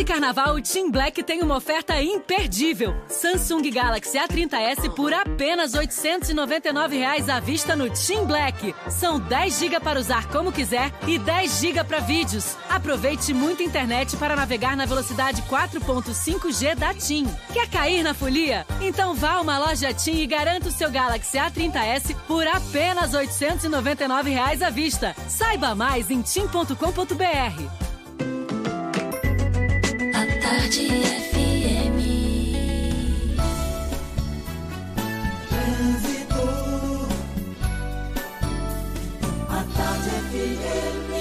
S28: carnaval, o Team Black tem uma oferta imperdível. Samsung Galaxy A30s por apenas 899 reais à vista no Team Black. São 10 GB para usar como quiser e 10 GB para vídeos. Aproveite muita internet para navegar na velocidade 4.5G da TIM. Quer cair na folia? Então vá a uma loja TIM e garanta o seu Galaxy A30s por apenas 899 reais à vista. Saiba mais em tim.com.br.
S29: Tarde FM. Trânsito. A Tarde FM.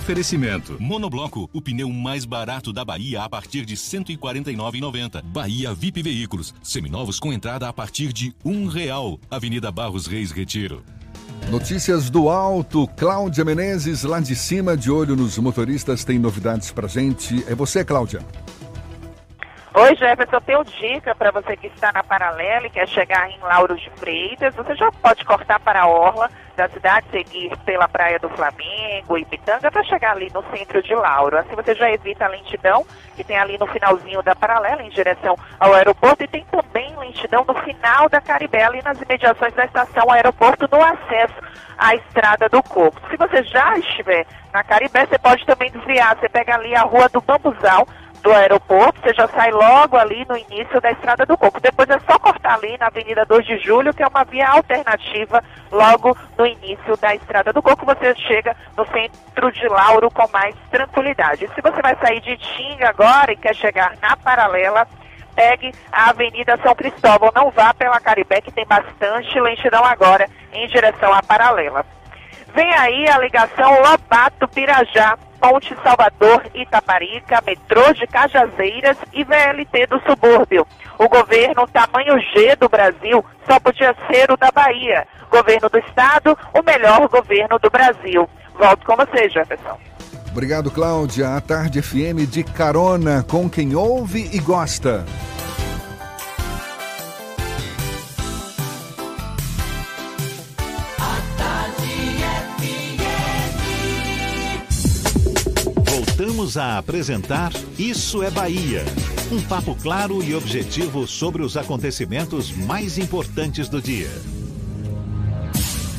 S2: Oferecimento. Monobloco, o pneu mais barato da Bahia a partir de R$ 149,90. Bahia VIP Veículos, seminovos com entrada a partir de um real. Avenida Barros Reis Retiro.
S3: Notícias do alto, Cláudia Menezes, lá de cima, de olho nos motoristas, tem novidades pra gente. É você, Cláudia.
S15: Oi, Jefferson, eu tenho dica para você que está na paralela e quer chegar em Lauro de Freitas. Você já pode cortar para a orla da cidade, seguir pela Praia do Flamengo e Pitanga para chegar ali no centro de Lauro. Assim você já evita a lentidão que tem ali no finalzinho da paralela em direção ao aeroporto e tem também lentidão no final da Caribé, ali nas imediações da estação aeroporto no acesso à Estrada do Corpo. Se você já estiver na Caribé, você pode também desviar. Você pega ali a Rua do Bambuzal, do aeroporto, você já sai logo ali no início da Estrada do Coco. Depois é só cortar ali na Avenida 2 de Julho, que é uma via alternativa logo no início da Estrada do Coco. Você chega no centro de Lauro com mais tranquilidade. Se você vai sair de Tinga agora e quer chegar na Paralela, pegue a Avenida São Cristóvão. Não vá pela Caribé, que tem bastante lentidão agora em direção à Paralela. Vem aí a ligação Lobato-Pirajá, Ponte Salvador Itaparica, metrô de Cajazeiras e VLT do subúrbio. O governo tamanho G do Brasil só podia ser o da Bahia. Governo do Estado, o melhor governo do Brasil. Volto com você, Jefferson.
S3: Obrigado, Cláudia. A Tarde FM de carona com quem ouve e gosta.
S1: Voltamos a apresentar Isso é Bahia. Um papo claro e objetivo sobre os acontecimentos mais importantes do dia.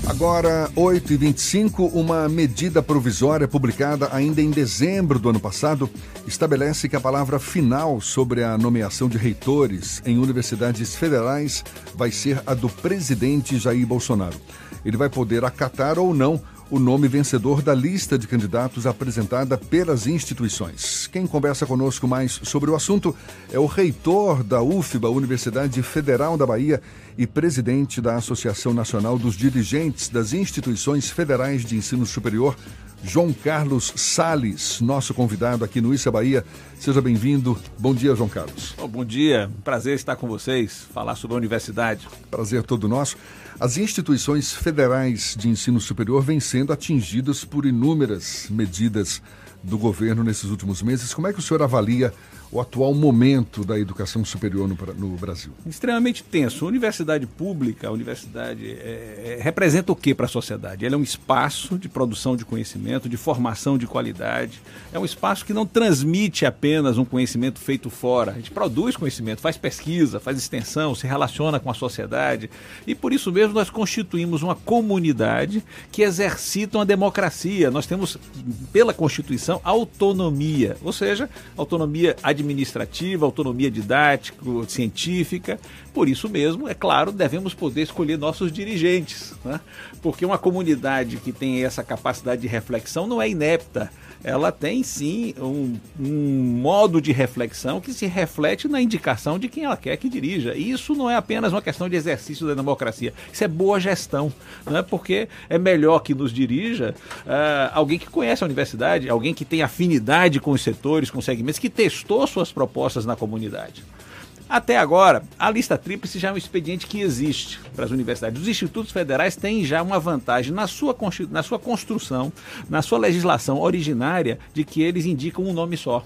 S3: Agora, 8h25, uma medida provisória publicada ainda em dezembro do ano passado estabelece que a palavra final sobre a nomeação de reitores em universidades federais vai ser a do presidente Jair Bolsonaro. Ele vai poder acatar ou não o nome vencedor da lista de candidatos apresentada pelas instituições. Quem conversa conosco mais sobre o assunto é o reitor da UFBA, Universidade Federal da Bahia, e presidente da Associação Nacional dos Dirigentes das Instituições Federais de Ensino Superior, João Carlos Sales, nosso convidado aqui no Issa Bahia. Seja bem-vindo. Bom dia, João Carlos.
S30: Oh, bom dia, prazer estar com vocês, falar sobre a universidade.
S3: Prazer todo nosso. As instituições federais de ensino superior vêm sendo atingidas por inúmeras medidas do governo nesses últimos meses. Como é que o senhor avalia o atual momento da educação superior no, no Brasil?
S30: Extremamente tenso. A universidade pública, a universidade é, é, representa o que para a sociedade? Ela é um espaço de produção de conhecimento, de formação de qualidade. É um espaço que não transmite apenas um conhecimento feito fora. A gente produz conhecimento, faz pesquisa, faz extensão, se relaciona com a sociedade. E por isso mesmo nós constituímos uma comunidade que exercita uma democracia. Nós temos, pela Constituição, autonomia, ou seja, autonomia administrativa, autonomia didática, científica. Por isso mesmo, é claro, devemos poder escolher nossos dirigentes, né? porque uma comunidade que tem essa capacidade de reflexão não é inepta ela tem sim um, um, modo de reflexão que se reflete na indicação de quem ela quer que dirija. E isso não é apenas uma questão de exercício da democracia, isso é boa gestão, é porque é melhor que nos dirija uh, alguém que conhece a universidade, alguém que tem afinidade com os setores, com os segmentos, que testou suas propostas na comunidade. Até agora, a lista tríplice já é um expediente que existe para as universidades. Os institutos federais têm já uma vantagem na sua, na sua construção, na sua legislação originária, de que eles indicam um nome só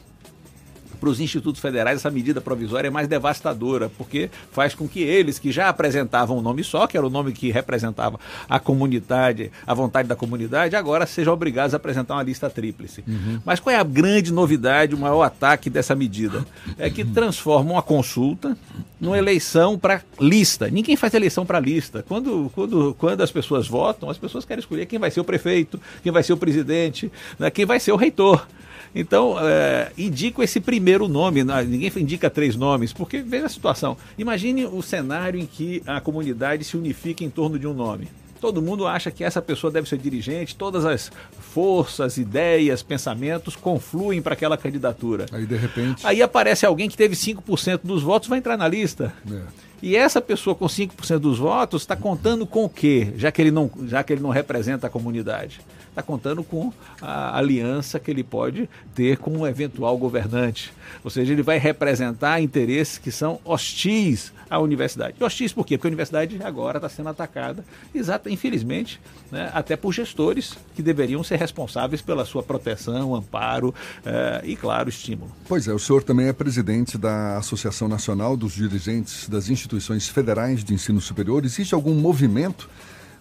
S30: para os institutos federais essa medida provisória é mais devastadora, porque faz com que eles, que já apresentavam um nome só, que era o nome que representava a comunidade, a vontade da comunidade, agora sejam obrigados a apresentar uma lista tríplice. Uhum. Mas qual é a grande novidade, o maior ataque dessa medida? É que transforma uma consulta numa eleição para lista. Ninguém faz eleição para lista. Quando, quando, quando as pessoas votam, as pessoas querem escolher quem vai ser o prefeito, quem vai ser o presidente, né, quem vai ser o reitor. Então, é, indico esse primeiro nome, né? ninguém indica três nomes, porque veja a situação. Imagine o cenário em que a comunidade se unifica em torno de um nome. Todo mundo acha que essa pessoa deve ser dirigente, todas as forças, ideias, pensamentos confluem para aquela candidatura.
S3: Aí, de repente.
S30: Aí aparece alguém que teve 5% dos votos, vai entrar na lista. É. E essa pessoa com 5% dos votos está contando com o quê? Já que ele não, já que ele não representa a comunidade está contando com a aliança que ele pode ter com um eventual governante. Ou seja, ele vai representar interesses que são hostis à universidade. Hostis por quê? Porque a universidade agora está sendo atacada, exata, infelizmente, né, até por gestores que deveriam ser responsáveis pela sua proteção, amparo eh, e, claro, estímulo.
S3: Pois é, o senhor também é presidente da Associação Nacional dos Dirigentes das Instituições Federais de Ensino Superior. Existe algum movimento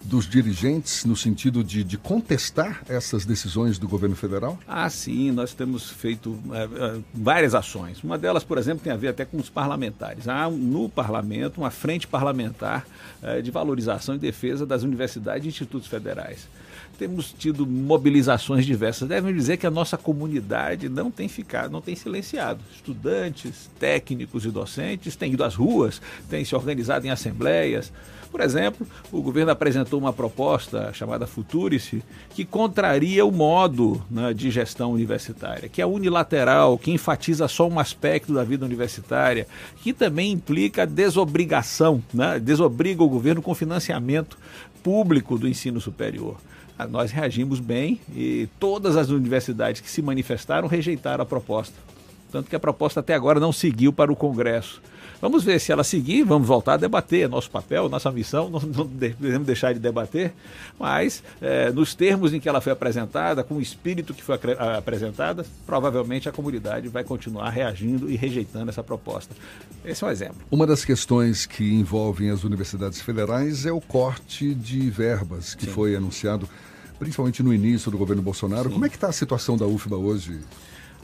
S3: dos dirigentes no sentido de, de, contestar essas decisões do governo federal?
S30: Ah, sim, nós temos feito é, é, várias ações. Uma delas, por exemplo, tem a ver até com os parlamentares. Há no parlamento uma frente parlamentar é, de valorização e defesa das universidades e institutos federais. Temos tido mobilizações diversas. Devem dizer que a nossa comunidade não tem ficado, não tem silenciado. Estudantes, técnicos e docentes têm ido às ruas, têm se organizado em assembleias. Por exemplo, o governo apresentou uma proposta chamada Futurice, que contraria o modo né, de gestão universitária, que é unilateral, que enfatiza só um aspecto da vida universitária, que também implica desobrigação, né, desobriga o governo com financiamento público do ensino superior. Ah, nós reagimos bem e todas as universidades que se manifestaram rejeitaram a proposta. Tanto que a proposta até agora não seguiu para o Congresso. Vamos ver se ela seguir, vamos voltar a debater. É nosso papel, nossa missão, não, não devemos deixar de debater, mas é, nos termos em que ela foi apresentada, com o espírito que foi apresentada, provavelmente a comunidade vai continuar reagindo e rejeitando essa proposta. Esse é um exemplo.
S3: Uma das questões que envolvem as universidades federais é o corte de verbas que Sim. foi anunciado principalmente no início do governo Bolsonaro. Sim. Como é que está a situação da UFBA hoje?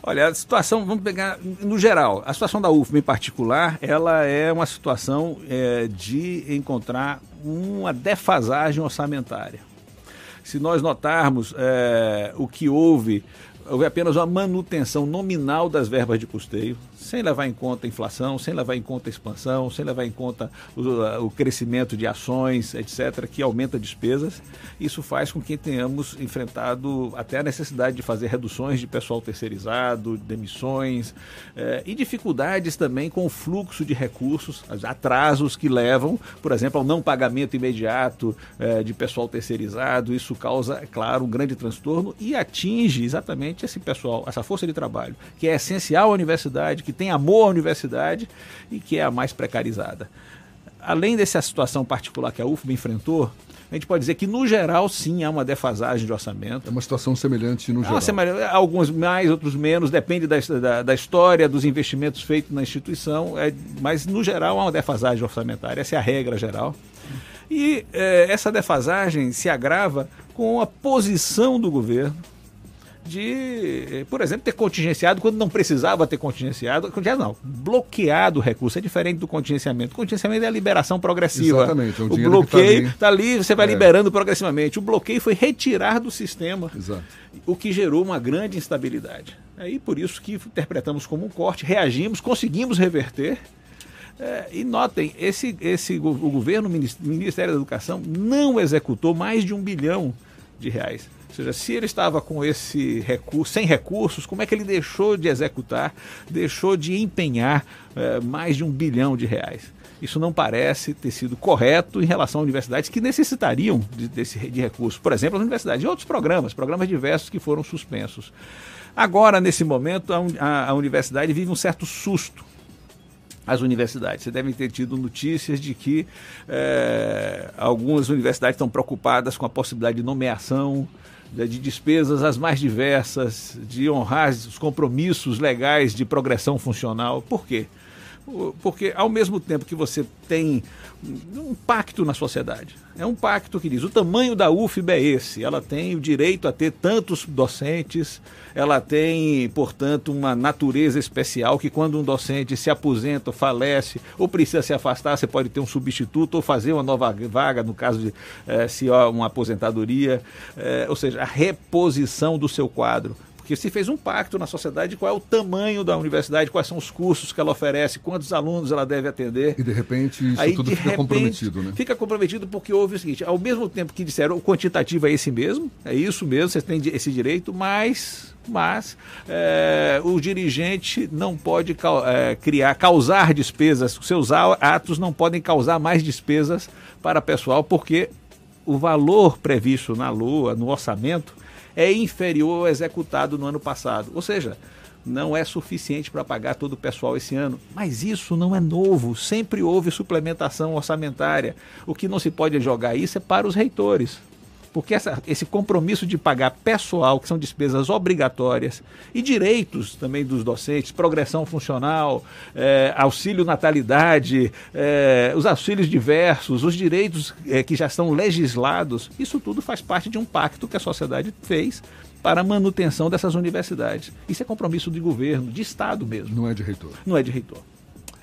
S30: Olha, a situação, vamos pegar no geral, a situação da UFM em particular, ela é uma situação é, de encontrar uma defasagem orçamentária. Se nós notarmos é, o que houve, houve apenas uma manutenção nominal das verbas de custeio, sem levar em conta a inflação, sem levar em conta a expansão, sem levar em conta o, o crescimento de ações, etc., que aumenta despesas. Isso faz com que tenhamos enfrentado até a necessidade de fazer reduções de pessoal terceirizado, demissões eh, e dificuldades também com o fluxo de recursos, atrasos que levam, por exemplo, ao não pagamento imediato eh, de pessoal terceirizado. Isso causa, é claro, um grande transtorno e atinge exatamente esse pessoal, essa força de trabalho, que é essencial à universidade, que tem amor à universidade e que é a mais precarizada. Além dessa situação particular que a UFBA enfrentou, a gente pode dizer que, no geral, sim, há uma defasagem de orçamento.
S3: É uma situação semelhante no geral.
S30: alguns mais, outros menos, depende da, da, da, história, dos investimentos feitos na instituição, é, mas, no geral, há uma defasagem orçamentária. Essa é a regra geral. E é, essa defasagem se agrava com a posição do governo de, por exemplo, ter contingenciado quando não precisava ter contingenciado. Contingenciado não, bloqueado o recurso. É diferente do contingenciamento. O contingenciamento é a liberação progressiva.
S3: Exatamente. É
S30: o, o bloqueio está ali. tá ali. você vai é. liberando progressivamente. O bloqueio foi retirar do sistema,
S3: Exato.
S30: o que gerou uma grande instabilidade. Aí por isso que interpretamos como um corte, reagimos, conseguimos reverter. É, e notem, esse, esse, o governo, o Ministério da Educação, não executou mais de um bilhão de reais. Ou seja, se ele estava com esse recurso, sem recursos, como é que ele deixou de executar, deixou de empenhar é, mais de um bilhão de reais? Isso não parece ter sido correto em relação a universidades que necessitariam de, desse, de recursos. Por exemplo, as universidades e outros programas, programas diversos que foram suspensos. Agora, nesse momento, a, a, a universidade vive um certo susto as universidades. Você deve ter tido notícias de que é, algumas universidades estão preocupadas com a possibilidade de nomeação de despesas as mais diversas, de honrar os compromissos legais de progressão funcional. Por quê? Porque ao mesmo tempo que você tem um pacto na sociedade, é um pacto que diz o tamanho da UFB é esse, ela tem o direito a ter tantos docentes, ela tem, portanto, uma natureza especial que quando um docente se aposenta, falece ou precisa se afastar, você pode ter um substituto ou fazer uma nova vaga, no caso de eh, se há uma aposentadoria, eh, ou seja, a reposição do seu quadro que se fez um pacto na sociedade de qual é o tamanho da universidade, quais são os cursos que ela oferece, quantos alunos ela deve atender.
S3: E de repente isso Aí, tudo fica repente, comprometido, né?
S30: Fica comprometido porque houve o seguinte, ao mesmo tempo que disseram o quantitativo é esse mesmo, é isso mesmo, você tem esse direito, mas mas é, o dirigente não pode é, criar, causar despesas, seus atos não podem causar mais despesas para pessoal, porque o valor previsto na lua, no orçamento, é inferior ao executado no ano passado. Ou seja, não é suficiente para pagar todo o pessoal esse ano. Mas isso não é novo, sempre houve suplementação orçamentária. O que não se pode jogar isso é para os reitores. Porque essa, esse compromisso de pagar pessoal, que são despesas obrigatórias, e direitos também dos docentes, progressão funcional, é, auxílio natalidade, é, os auxílios diversos, os direitos é, que já estão legislados, isso tudo faz parte de um pacto que a sociedade fez para a manutenção dessas universidades. Isso é compromisso de governo, de Estado mesmo.
S3: Não é de reitor.
S30: Não é de reitor.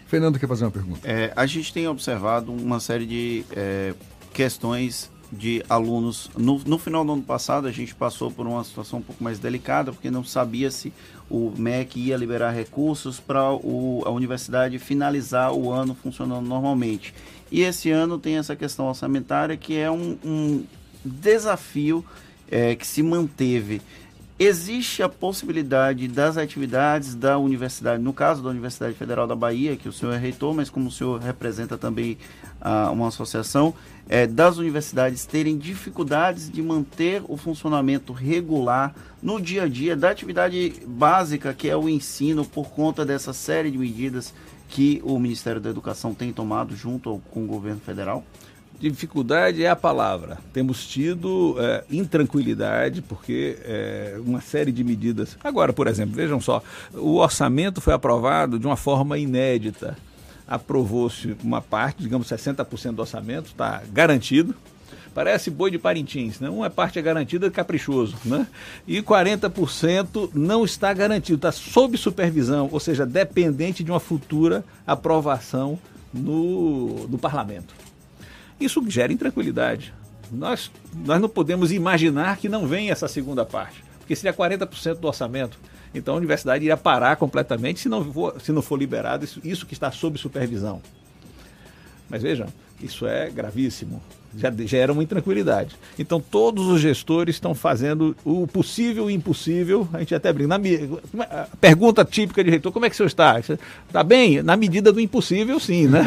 S3: Fernando quer fazer uma pergunta.
S4: É, a gente tem observado uma série de é, questões de alunos. No, no final do ano passado, a gente passou por uma situação um pouco mais delicada, porque não sabia se o MEC ia liberar recursos para a universidade finalizar o ano funcionando normalmente. E esse ano tem essa questão orçamentária que é um, um desafio é, que se manteve. Existe a possibilidade das atividades da universidade, no caso da Universidade Federal da Bahia, que o senhor é reitor, mas como o senhor representa também ah, uma associação, é, das universidades terem dificuldades de manter o funcionamento regular no dia a dia da atividade básica, que é o ensino, por conta dessa série de medidas que o Ministério da Educação tem tomado junto com o governo federal?
S30: Dificuldade é a palavra. Temos tido é, intranquilidade, porque é, uma série de medidas. Agora, por exemplo, vejam só: o orçamento foi aprovado de uma forma inédita. Aprovou-se uma parte, digamos 60% do orçamento, está garantido. Parece boi de Parintins, né? Uma parte é garantida, caprichoso, né? E 40% não está garantido, está sob supervisão, ou seja, dependente de uma futura aprovação no, no parlamento. Isso gera intranquilidade. Nós, nós não podemos imaginar que não venha essa segunda parte, porque seria 40% do orçamento. Então a universidade iria parar completamente se não for, se não for liberado isso, isso que está sob supervisão. Mas vejam, isso é gravíssimo já gera uma intranquilidade. Então todos os gestores estão fazendo o possível e o impossível. A gente até brinca. Na, é, pergunta típica de reitor: como é que o senhor está? Está bem? Na medida do impossível, sim, né?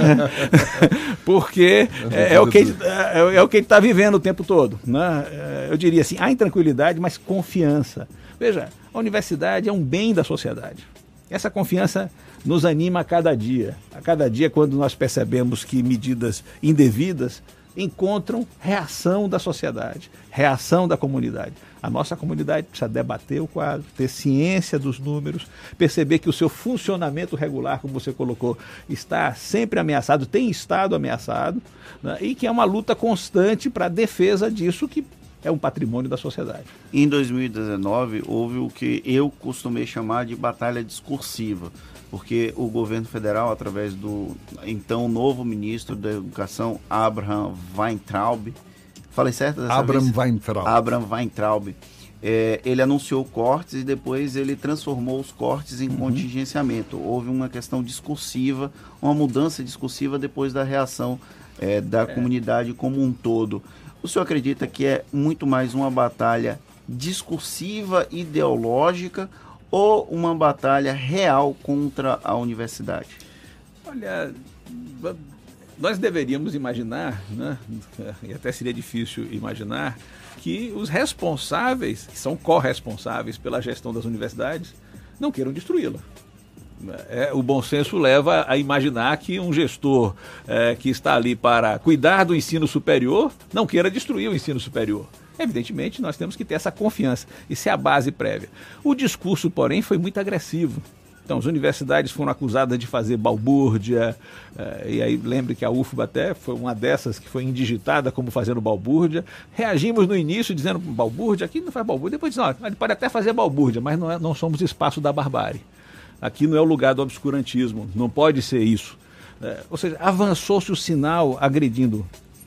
S30: Porque é, é, o que, é, é o que ele está vivendo o tempo todo. Né? É, eu diria assim: há intranquilidade, mas confiança. Veja, a universidade é um bem da sociedade. Essa confiança nos anima a cada dia. A cada dia, quando nós percebemos que medidas indevidas encontram reação da sociedade, reação da comunidade. A nossa comunidade precisa debater o quadro, ter ciência dos números, perceber que o seu funcionamento regular, como você colocou, está sempre ameaçado, tem estado ameaçado, né? e que é uma luta constante para a defesa disso que é um patrimônio da sociedade.
S4: Em 2019, houve o que eu costumei chamar de batalha discursiva, porque o governo federal, através do então novo ministro da Educação, Abraham Weintraub, falei certo dessa
S3: Abraham
S4: vez?
S3: Weintraub.
S4: Abraham Weintraub. É, ele anunciou cortes e depois ele transformou os cortes em
S3: Uhum.
S4: contingenciamento. Houve uma questão discursiva, uma mudança discursiva depois da reação é, da comunidade como um todo. O senhor acredita que é muito mais uma batalha discursiva, ideológica ou uma batalha real contra a universidade?
S30: Olha, nós deveríamos imaginar, né, e até seria difícil imaginar, que os responsáveis, que são corresponsáveis pela gestão das universidades, não queiram destruí-la. É, o bom senso leva a imaginar que um gestor é, que está ali para cuidar do ensino superior não queira destruir o ensino superior. Evidentemente, nós temos que ter essa confiança. Isso é a base prévia. O discurso, porém, foi muito agressivo. Então, as universidades foram acusadas de fazer balbúrdia, eh, e aí lembre que a UFBA até foi uma dessas que foi indigitada como fazendo balbúrdia. Reagimos no início dizendo balbúrdia, aqui não faz balbúrdia, depois dizendo, ele pode até fazer balbúrdia, mas não, é, não somos espaço da barbárie. Aqui não é o lugar do obscurantismo, não pode ser isso. Eh, ou seja, avançou-se o sinal agredindo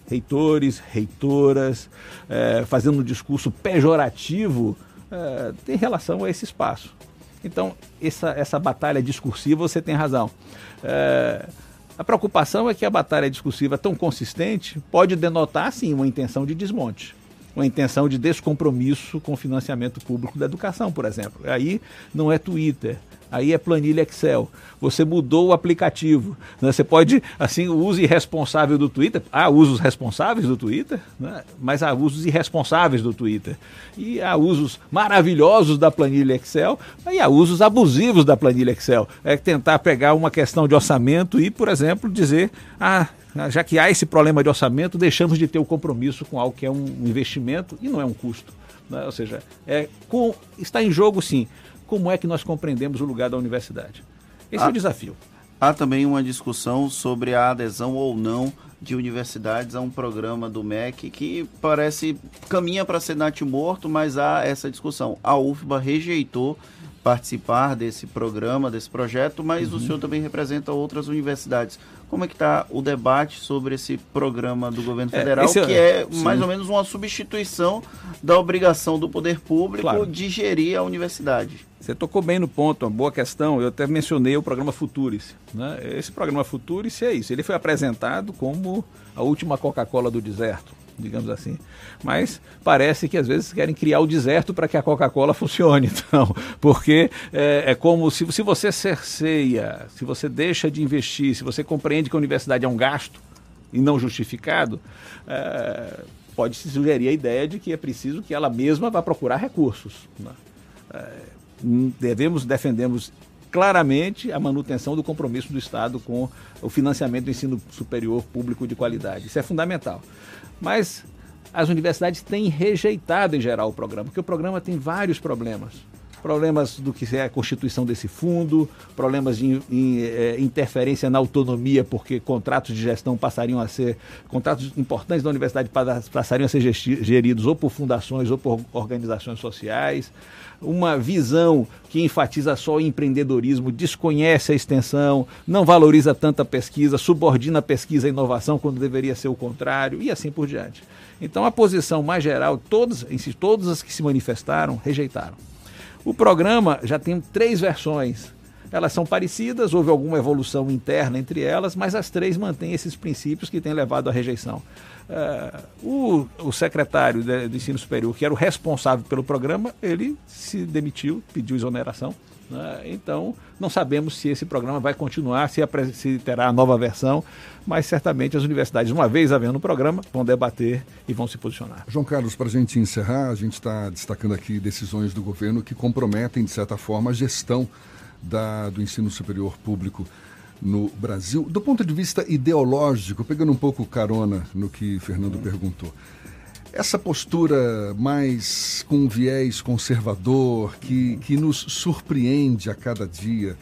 S30: reitores, reitoras, eh, fazendo um discurso pejorativo eh, em relação a esse espaço. Então, essa, essa batalha discursiva, você tem razão. É, a preocupação é que a batalha discursiva tão consistente pode denotar, sim, uma intenção de desmonte. Uma intenção de descompromisso com o financiamento público da educação, por exemplo. Aí não é Twitter, aí é planilha Excel. Você mudou o aplicativo. Né? Você pode, assim, o uso irresponsável do Twitter. Há usos responsáveis do Twitter, né? mas há usos irresponsáveis do Twitter. E há usos maravilhosos da planilha Excel, e há usos abusivos da planilha Excel. É tentar pegar uma questão de orçamento e, por exemplo, dizer, ah, já que há esse problema de orçamento, deixamos de ter o compromisso com algo que é um investimento e não é um custo. Né? Ou seja, é, com, está em jogo sim como é que nós compreendemos o lugar da universidade. Esse
S4: Ah.
S30: é o desafio.
S4: Há também uma discussão sobre a adesão ou não de universidades a um programa do MEC que parece caminha para ser natimorto, mas há essa discussão. A UFBA rejeitou participar desse programa, desse projeto, mas
S30: Uhum.
S4: o senhor também representa outras universidades. Como é que está o debate sobre esse programa do governo
S30: É,
S4: federal,
S30: esse é-
S4: que é
S30: sim.
S4: mais ou menos uma substituição da obrigação do poder público
S30: Claro.
S4: de gerir a universidade?
S30: Você tocou bem no ponto, uma boa questão. Eu até mencionei o programa Futurice. Né? Esse programa Futurice é isso. Ele foi apresentado como a última Coca-Cola do deserto, digamos assim. Mas parece que às vezes querem criar o deserto para que a Coca-Cola funcione. Então, porque é, é como se, se você cerceia, se você deixa de investir, se você compreende que a universidade é um gasto e não justificado, é, pode se sugerir a ideia de que é preciso que ela mesma vá procurar recursos. né? É, devemos, defendemos claramente a manutenção do compromisso do Estado com o financiamento do ensino superior público de qualidade. Isso é fundamental. Mas as universidades têm rejeitado em geral o programa, porque o programa tem vários problemas. Problemas do que é a constituição desse fundo, problemas de in- in- eh, interferência na autonomia, porque contratos de gestão passariam a ser, contratos importantes da universidade pa- passariam a ser geridos ou por fundações ou por organizações sociais uma visão que enfatiza só o empreendedorismo, desconhece a extensão, não valoriza tanta pesquisa, subordina a pesquisa à inovação quando deveria ser o contrário e assim por diante. Então a posição mais geral, todas, em si, todas as que se manifestaram, rejeitaram. O programa já tem três versões. Elas são parecidas, houve alguma evolução interna entre elas, mas as três mantêm esses princípios que têm levado à rejeição. Eh, o, o secretário de, de ensino superior, que era o responsável pelo programa, ele se demitiu, pediu exoneração. Né? Então, não sabemos se esse programa vai continuar, se, se terá a nova versão, mas certamente as universidades, uma vez havendo o programa, vão debater e vão se posicionar.
S3: João Carlos, para a gente encerrar, a gente está destacando aqui decisões do governo que comprometem, de certa forma, a gestão da, do ensino superior público no Brasil. Do ponto de vista ideológico, pegando um pouco carona no que Fernando perguntou, essa postura mais com um viés conservador, que, que nos surpreende a cada dia,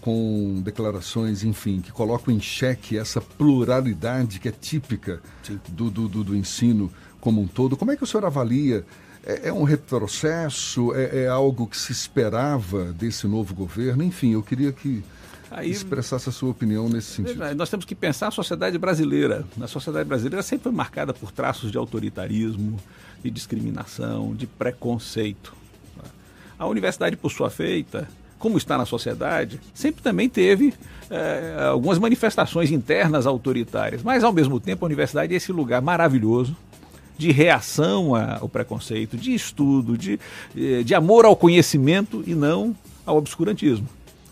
S3: com declarações, enfim, que colocam em xeque essa pluralidade que é típica do, do, do, do ensino como um todo. Como é que o senhor avalia? É, é um retrocesso? É, é, algo que se esperava desse novo governo? Enfim, eu queria que Aí, expressasse a sua opinião nesse sentido.
S30: Nós temos que pensar a sociedade brasileira. A sociedade brasileira sempre foi marcada por traços de autoritarismo, de discriminação, de preconceito. A universidade, por sua feita, como está na sociedade, sempre também teve é, algumas manifestações internas autoritárias, mas ao mesmo tempo a universidade é esse lugar maravilhoso de reação ao preconceito, de estudo, de, eh, de amor ao conhecimento e não ao obscurantismo.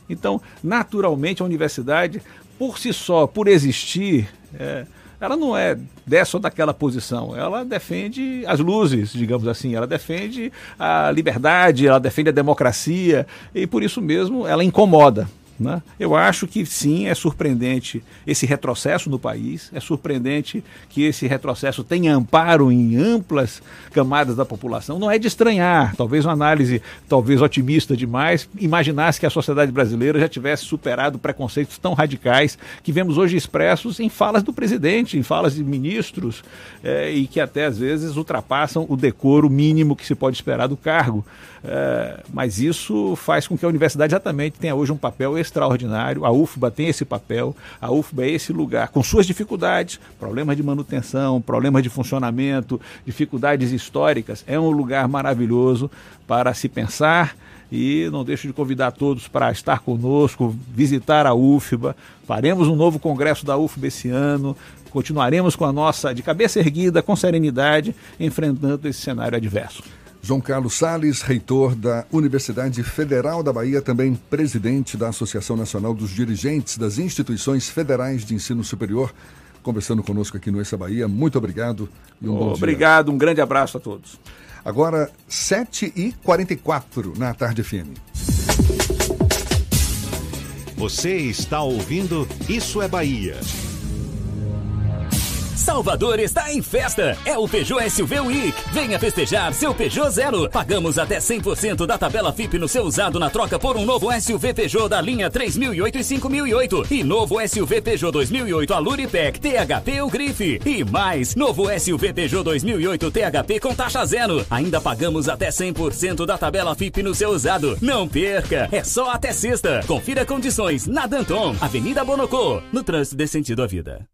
S30: Então, naturalmente, a universidade, por si só, por existir, é, ela não é dessa ou daquela posição. Ela defende as luzes, digamos assim. Ela defende a liberdade, ela defende a democracia e por isso mesmo ela incomoda. Né? Eu acho que sim, é surpreendente esse retrocesso no país, é surpreendente que esse retrocesso tenha amparo em amplas camadas da população. Não é de estranhar, talvez uma análise talvez otimista demais, imaginasse que a sociedade brasileira já tivesse superado preconceitos tão radicais que vemos hoje expressos em falas do presidente, em falas de ministros, é, e que até às vezes ultrapassam o decoro mínimo que se pode esperar do cargo. É, mas isso faz com que a universidade exatamente tenha hoje um papel extraordinário. A UFBA tem esse papel, a UFBA é esse lugar, com suas dificuldades, problemas de manutenção, problemas de funcionamento, dificuldades históricas, é um lugar maravilhoso para se pensar e não deixo de convidar todos para estar conosco, visitar a UFBA. Faremos um novo congresso da UFBA esse ano. Continuaremos com a nossa de cabeça erguida, com serenidade, enfrentando esse cenário adverso.
S3: João Carlos Sales, reitor da Universidade Federal da Bahia, também presidente da Associação Nacional dos Dirigentes das Instituições Federais de Ensino Superior, conversando conosco aqui no Essa Bahia. Muito obrigado
S30: e um oh, bom dia. Obrigado, um grande abraço a todos.
S3: Agora, 7h44 na Tarde FM.
S1: Você está ouvindo Isso é Bahia.
S7: Salvador está em festa. É o Peugeot SUV Week. Venha festejar seu Peugeot Zero. Pagamos até 100% da tabela FIP no seu usado na troca por um novo SUV Peugeot da linha 3008 e 5008 e novo SUV Peugeot 2008 Aluripec THP ou Grife. E mais, novo SUV Peugeot 2008 THP com taxa zero. Ainda pagamos até 100% da tabela FIP no seu usado. Não perca. É só até sexta. Confira condições na Danton, Avenida Bonocô, no trânsito de sentido à vida.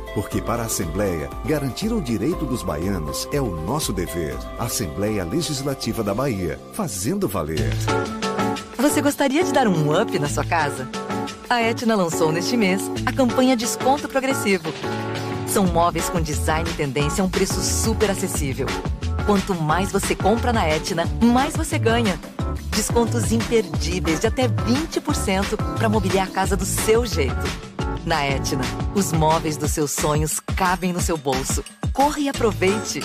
S8: Porque para a Assembleia, garantir o direito dos baianos é o nosso dever. Assembleia Legislativa da Bahia, fazendo valer.
S31: Você gostaria de dar um up na sua casa? A Etna lançou neste mês a campanha Desconto Progressivo. São móveis com design e tendência a um preço super acessível. Quanto mais você compra na Etna, mais você ganha. Descontos imperdíveis de até 20% para mobiliar a casa do seu jeito. Na Etna, os móveis dos seus sonhos cabem no seu bolso. Corra e aproveite!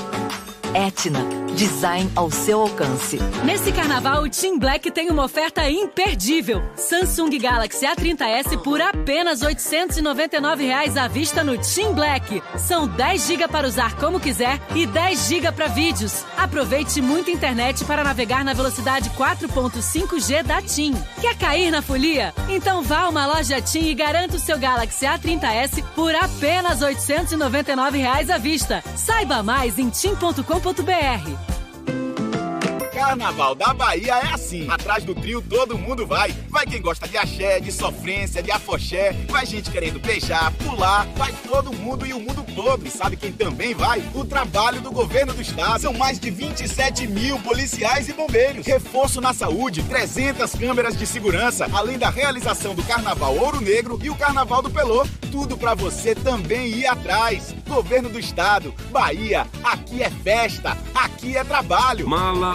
S31: Etna, design ao seu alcance.
S28: Nesse carnaval, o Team Black tem uma oferta imperdível. Samsung Galaxy A30s por apenas 899 reais à vista no Team Black. São 10 GB para usar como quiser e 10 GB para vídeos. Aproveite muita internet para navegar na velocidade 4.5G da TIM. Quer cair na folia? Então vá a uma loja TIM e garanta o seu Galaxy A30s por apenas 899 reais à vista. Saiba mais em tim.com.br www.cultura.ufsc.edu.br.
S32: Carnaval da Bahia é assim. Atrás do trio todo mundo vai. Vai quem gosta de axé, de sofrência, de afoxé. Vai gente querendo beijar, pular. Vai todo mundo e o mundo todo. E sabe quem também vai? O trabalho do governo do estado. São mais de 27 mil policiais e bombeiros. Reforço na saúde, 300 câmeras de segurança. Além da realização do Carnaval Ouro Negro e o Carnaval do Pelô. Tudo para você também ir atrás. Governo do estado, Bahia, aqui é festa, aqui é trabalho.
S33: Mala,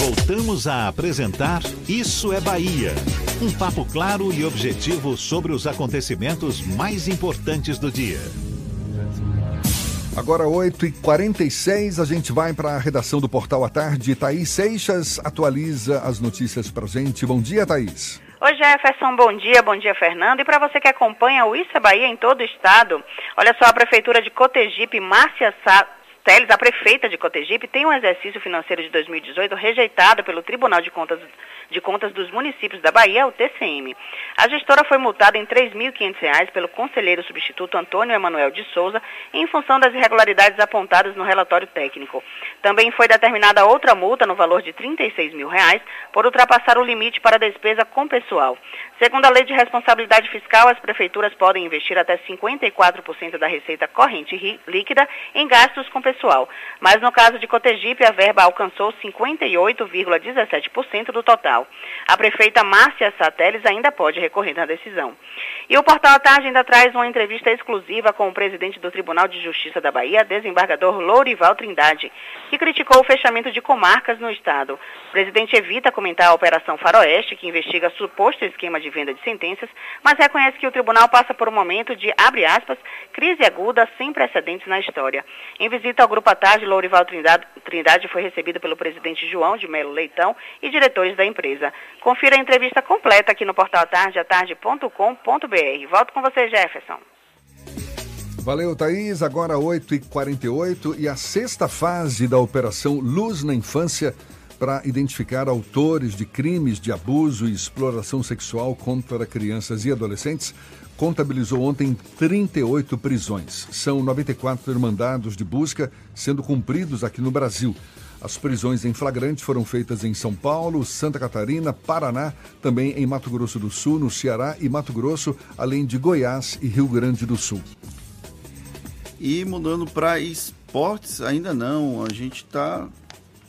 S1: Voltamos a apresentar Isso é Bahia. Um papo claro e objetivo sobre os acontecimentos mais importantes do dia.
S3: Agora 8h46, a gente vai para a redação do Portal à Tarde. Thaís Seixas atualiza as notícias para gente. Bom dia, Thaís.
S19: Oi, Jefferson, bom dia, bom dia, Fernando. E para você que acompanha o Isso é Bahia em todo o estado, olha só, a Prefeitura de Cotegipe, Márcia Sá, Teles, a prefeita de Cotegipe, tem um exercício financeiro de 2018 rejeitado pelo Tribunal de Contas, de Contas dos Municípios da Bahia, o TCM. A gestora foi multada em R$ 3.500 pelo conselheiro substituto Antônio Emanuel de Souza em função das irregularidades apontadas no relatório técnico. Também foi determinada outra multa no valor de 36 mil reais por ultrapassar o limite para despesa com pessoal. Segundo a Lei de Responsabilidade Fiscal, as prefeituras podem investir até 54% da receita corrente líquida em gastos com pessoal. Mas no caso de Cotegipe, a verba alcançou 58,17% do total. A prefeita Márcia Sateles ainda pode recorrer da decisão. E o Portal à Tarde ainda traz uma entrevista exclusiva com o presidente do Tribunal de Justiça da Bahia, desembargador Lourival Trindade, que criticou o fechamento de comarcas no estado. O presidente evita comentar a Operação Faroeste, que investiga suposto esquema de venda de sentenças, mas reconhece que o tribunal passa por um momento de, abre aspas, crise aguda sem precedentes na história. Em visita ao Grupo à Tarde, Lourival Trindade, Trindade foi recebido pelo presidente João de Melo Leitão e diretores da empresa. Confira a entrevista completa aqui no portal Tarde, atarde.com.br. Volto com você, Jefferson.
S3: Valeu, Thaís. Agora 8h48 e a sexta fase da Operação Luz na Infância para identificar autores de crimes de abuso e exploração sexual contra crianças e adolescentes contabilizou ontem 38 prisões. São 94 mandados de busca sendo cumpridos aqui no Brasil. As prisões em flagrante foram feitas em São Paulo, Santa Catarina, Paraná, também em Mato Grosso do Sul, no Ceará e Mato Grosso, além de Goiás e Rio Grande do Sul.
S4: E mudando para esportes, ainda não, a gente está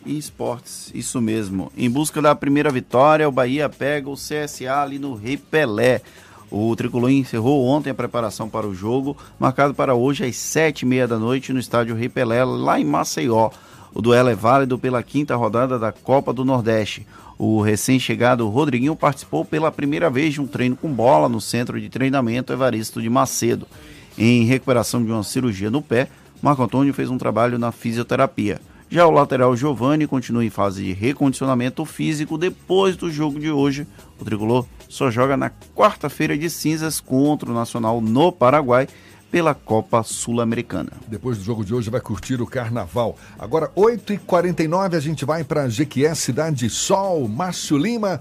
S4: em esportes, isso mesmo. Em busca da primeira vitória, o Bahia pega o CSA ali no Rei Pelé. O Tricolor encerrou ontem a preparação para o jogo, marcado para hoje às sete e meia da noite no estádio Rei Pelé, lá em Maceió. O duelo é válido pela quinta rodada da Copa do Nordeste. O recém-chegado Rodriguinho participou pela primeira vez de um treino com bola no centro de treinamento Evaristo de Macedo. Em recuperação de uma cirurgia no pé, Marco Antônio fez um trabalho na fisioterapia. Já o lateral Giovani continua em fase de recondicionamento físico depois do jogo de hoje. O tricolor só joga na quarta-feira de cinzas contra o Nacional no Paraguai pela Copa Sul-Americana.
S3: Depois do jogo de hoje vai curtir o carnaval. Agora, 8h49, a gente vai para GQS Cidade Sol. Márcio Lima,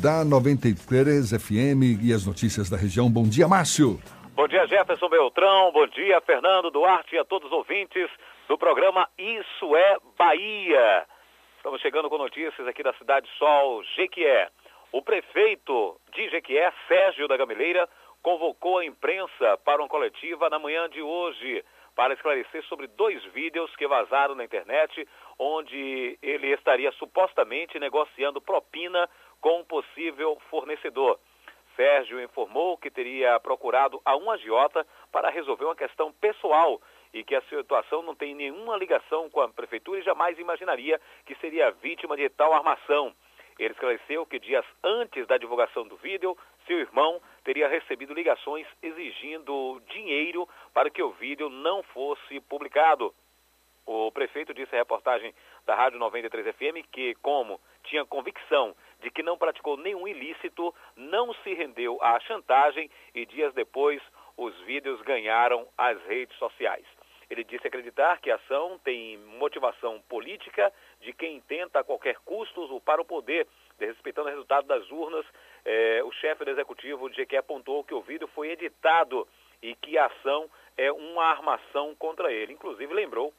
S3: da 93 FM e as notícias da região. Bom dia, Márcio.
S33: Bom dia, Jefferson Beltrão. Bom dia, Fernando Duarte e a todos os ouvintes do programa Isso é Bahia. Estamos chegando com notícias aqui da Cidade Sol, Jequié. O prefeito de Jequié, Sérgio da Gamileira, convocou a imprensa para uma coletiva na manhã de hoje para esclarecer sobre dois vídeos que vazaram na internet, onde ele estaria supostamente negociando propina com um possível fornecedor. Sérgio informou que teria procurado a um agiota para resolver uma questão pessoal e que a situação não tem nenhuma ligação com a prefeitura e jamais imaginaria que seria vítima de tal armação. Ele esclareceu que dias antes da divulgação do vídeo, seu irmão teria recebido ligações exigindo dinheiro para que o vídeo não fosse publicado. O prefeito disse à reportagem da Rádio 93 FM que, como tinha convicção de que não praticou nenhum ilícito, não se rendeu à chantagem e dias depois os vídeos ganharam as redes sociais. Ele disse acreditar que a ação tem motivação política de quem tenta a qualquer custo para o poder, respeitando o resultado das urnas. É, o chefe do executivo de GQ apontou que o vídeo foi editado e que a ação é uma armação contra ele. Inclusive lembrou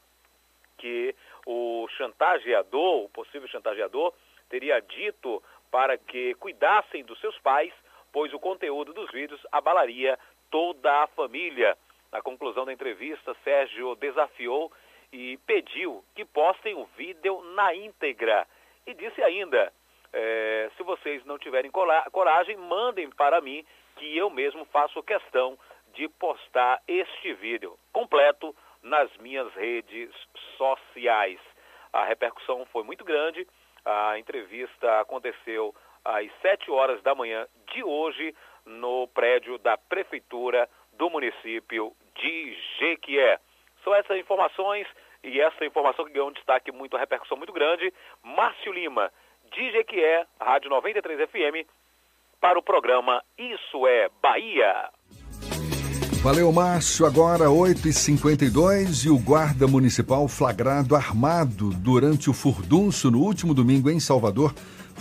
S33: que o chantageador, o possível chantageador, teria dito para que cuidassem dos seus pais, pois o conteúdo dos vídeos abalaria toda a família. Na conclusão da entrevista, Sérgio desafiou e pediu que postem o vídeo na íntegra. E disse ainda: é, se vocês não tiverem coragem, mandem para mim, que eu mesmo faço questão de postar este vídeo completo nas minhas redes sociais. A repercussão foi muito grande. A entrevista aconteceu às 7 horas da manhã de hoje no prédio da Prefeitura do município de Jequié. São essas informações e essa informação que ganhou um destaque muito, uma repercussão muito grande. Márcio Lima, de Jequié, Rádio 93 FM, para o programa Isso é Bahia.
S3: Valeu, Márcio. Agora 8h52 e o guarda municipal flagrado armado durante o furdunço no último domingo em Salvador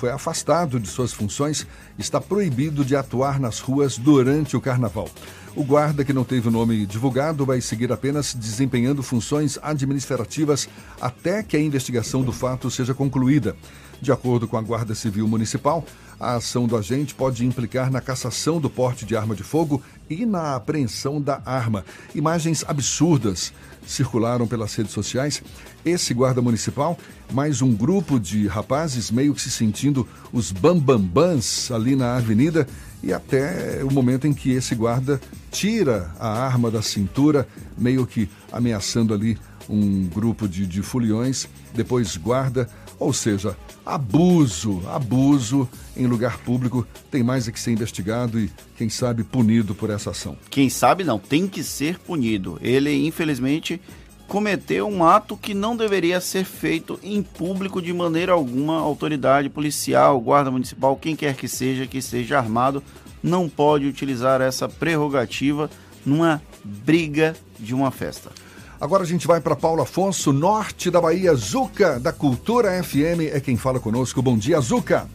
S3: foi afastado de suas funções, está proibido de atuar nas ruas durante o carnaval. O guarda, que não teve o nome divulgado, vai seguir apenas desempenhando funções administrativas até que a investigação do fato seja concluída. De acordo com a Guarda Civil Municipal, a ação do agente pode implicar na cassação do porte de arma de fogo e na apreensão da arma. Imagens absurdas circularam pelas redes sociais. Esse guarda municipal, mais um grupo de rapazes meio que se sentindo os bambambãs ali na avenida e até o momento em que esse guarda tira a arma da cintura, meio que ameaçando ali um grupo de, de foliões, depois guarda, ou seja, abuso, abuso em lugar público tem mais a que ser investigado e, quem sabe, punido por essa ação.
S4: Quem sabe não, tem que ser punido. Ele, infelizmente, cometeu um ato que não deveria ser feito em público de maneira alguma. Autoridade policial, guarda municipal, quem quer que seja, que esteja armado, não pode utilizar essa prerrogativa numa briga de uma festa.
S3: Agora a gente vai para Paulo Afonso, norte da Bahia. Zuca, da Cultura FM, é quem fala conosco. Bom dia, Zuca.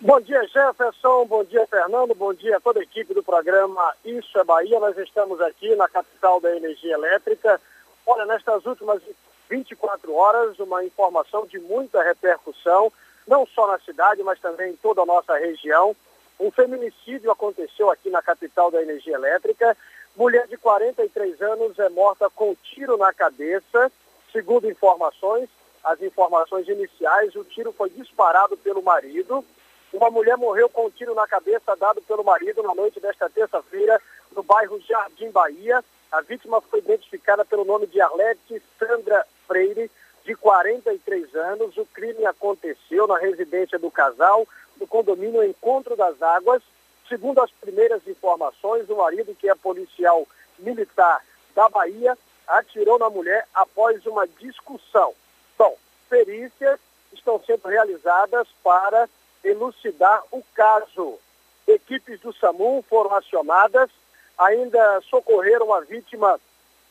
S34: Bom dia, Jefferson. Bom dia, Fernando. Bom dia a toda a equipe do programa Isso é Bahia. Nós estamos aqui na capital da energia elétrica. Olha, nestas últimas 24 horas, uma informação de muita repercussão, não só na cidade, mas também em toda a nossa região. Um feminicídio aconteceu aqui na capital da energia elétrica. Mulher de 43 anos é morta com tiro na cabeça. Segundo informações, as informações iniciais, o tiro foi disparado pelo marido. Uma mulher morreu com um tiro na cabeça dado pelo marido na noite desta terça-feira no bairro Jardim Bahia. A vítima foi identificada pelo nome de Arlete Sandra Freire, de 43 anos. O crime aconteceu na residência do casal, no condomínio Encontro das Águas, Segundo as primeiras informações, o marido, que é policial militar da Bahia, atirou na mulher após uma discussão. Bom, perícias estão sendo realizadas para elucidar o caso. Equipes do SAMU foram acionadas, ainda socorreram a vítima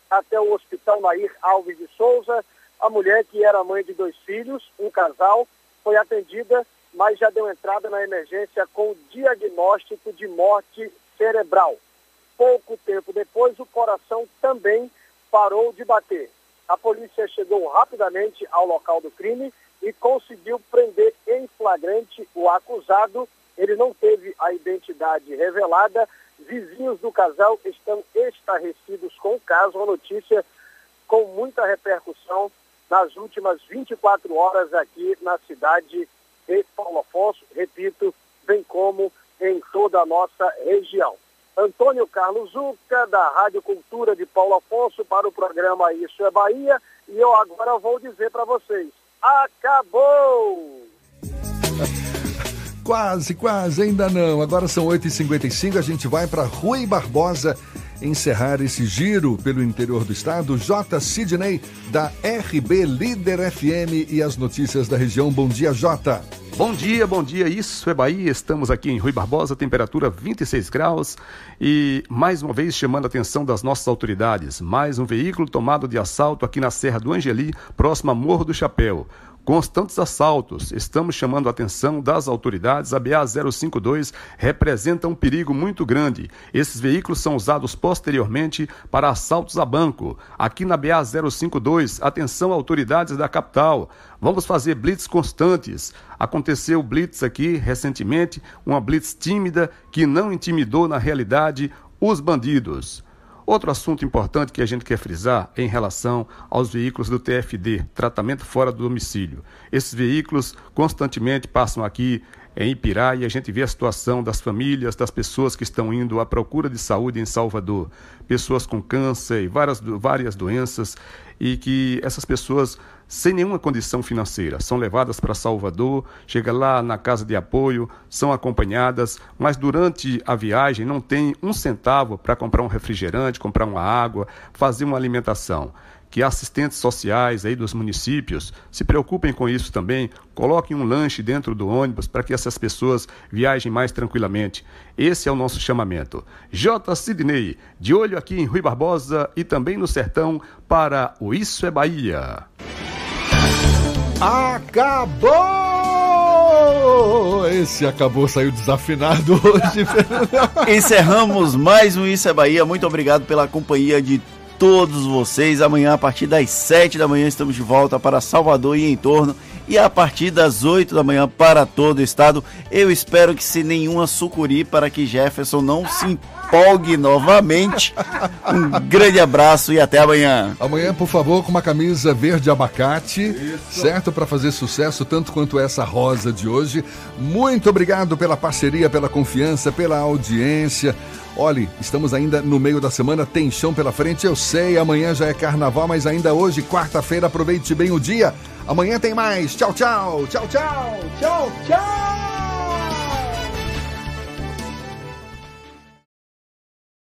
S34: até o Hospital Nair Alves de Souza. A mulher, que era mãe de dois filhos, um casal, foi atendida mas já deu entrada na emergência com diagnóstico de morte cerebral. Pouco tempo depois, o coração também parou de bater. A polícia chegou rapidamente ao local do crime e conseguiu prender em flagrante o acusado. Ele não teve a identidade revelada. Vizinhos do casal estão estarrecidos com o caso. Uma notícia com muita repercussão nas últimas 24 horas aqui na cidade em Paulo Afonso, repito, bem como em toda a nossa região. Antônio Carlos Zuca, da Rádio Cultura de Paulo Afonso, para o programa Isso é Bahia, e eu agora vou dizer para vocês: acabou!
S3: quase, quase, ainda não. Agora são 8h55, a gente vai para Rui Barbosa encerrar esse giro pelo interior do estado. J. Sidney, da RB Líder FM e as notícias da região. Bom dia, J.
S35: Bom dia, bom dia. Isso é Bahia. Estamos aqui em Rui Barbosa, temperatura 26 graus e mais uma vez chamando a atenção das nossas autoridades. Mais um veículo tomado de assalto aqui na Serra do Angeli, próximo a Morro do Chapéu constantes assaltos. Estamos chamando a atenção das autoridades. A BA 052 representa um perigo muito grande. Esses veículos são usados posteriormente para assaltos a banco. Aqui na BA 052, atenção autoridades da capital. Vamos fazer blitz constantes. Aconteceu blitz aqui recentemente, uma blitz tímida que não intimidou na realidade os bandidos. Outro assunto importante que a gente quer frisar é em relação aos veículos do TFD, tratamento fora do domicílio. Esses veículos constantemente passam aqui em Ipirá e a gente vê a situação das famílias, das pessoas que estão indo à procura de saúde em Salvador. Pessoas com câncer e várias, várias doenças e que essas pessoas sem nenhuma condição financeira. São levadas para Salvador, chega lá na casa de apoio, são acompanhadas, mas durante a viagem não tem um centavo para comprar um refrigerante, comprar uma água, fazer uma alimentação. Que assistentes sociais aí dos municípios se preocupem com isso também, coloquem um lanche dentro do ônibus para que essas pessoas viajem mais tranquilamente. Esse é o nosso chamamento. J. Sidney, de olho aqui em Rui Barbosa e também no Sertão para o Isso é Bahia.
S3: Acabou! Esse acabou, saiu desafinado hoje.
S4: Encerramos mais um Isso é Bahia. Muito obrigado pela companhia de todos vocês. Amanhã, a partir das 7 da manhã, estamos de volta para Salvador e em torno. E a partir das 8 da manhã para todo o estado. Eu espero que se nenhuma sucuri para que Jefferson não se empolgue novamente. Um grande abraço e até amanhã.
S3: Amanhã, por favor, com uma camisa verde abacate, Isso. certo? Para fazer sucesso, tanto quanto essa rosa de hoje. Muito obrigado pela parceria, pela confiança, pela audiência. Olhe, estamos ainda no meio da semana, tem chão pela frente, eu sei, amanhã já é carnaval, mas ainda hoje, quarta-feira, aproveite bem o dia. Amanhã tem mais. Tchau, tchau, tchau, tchau, tchau, tchau.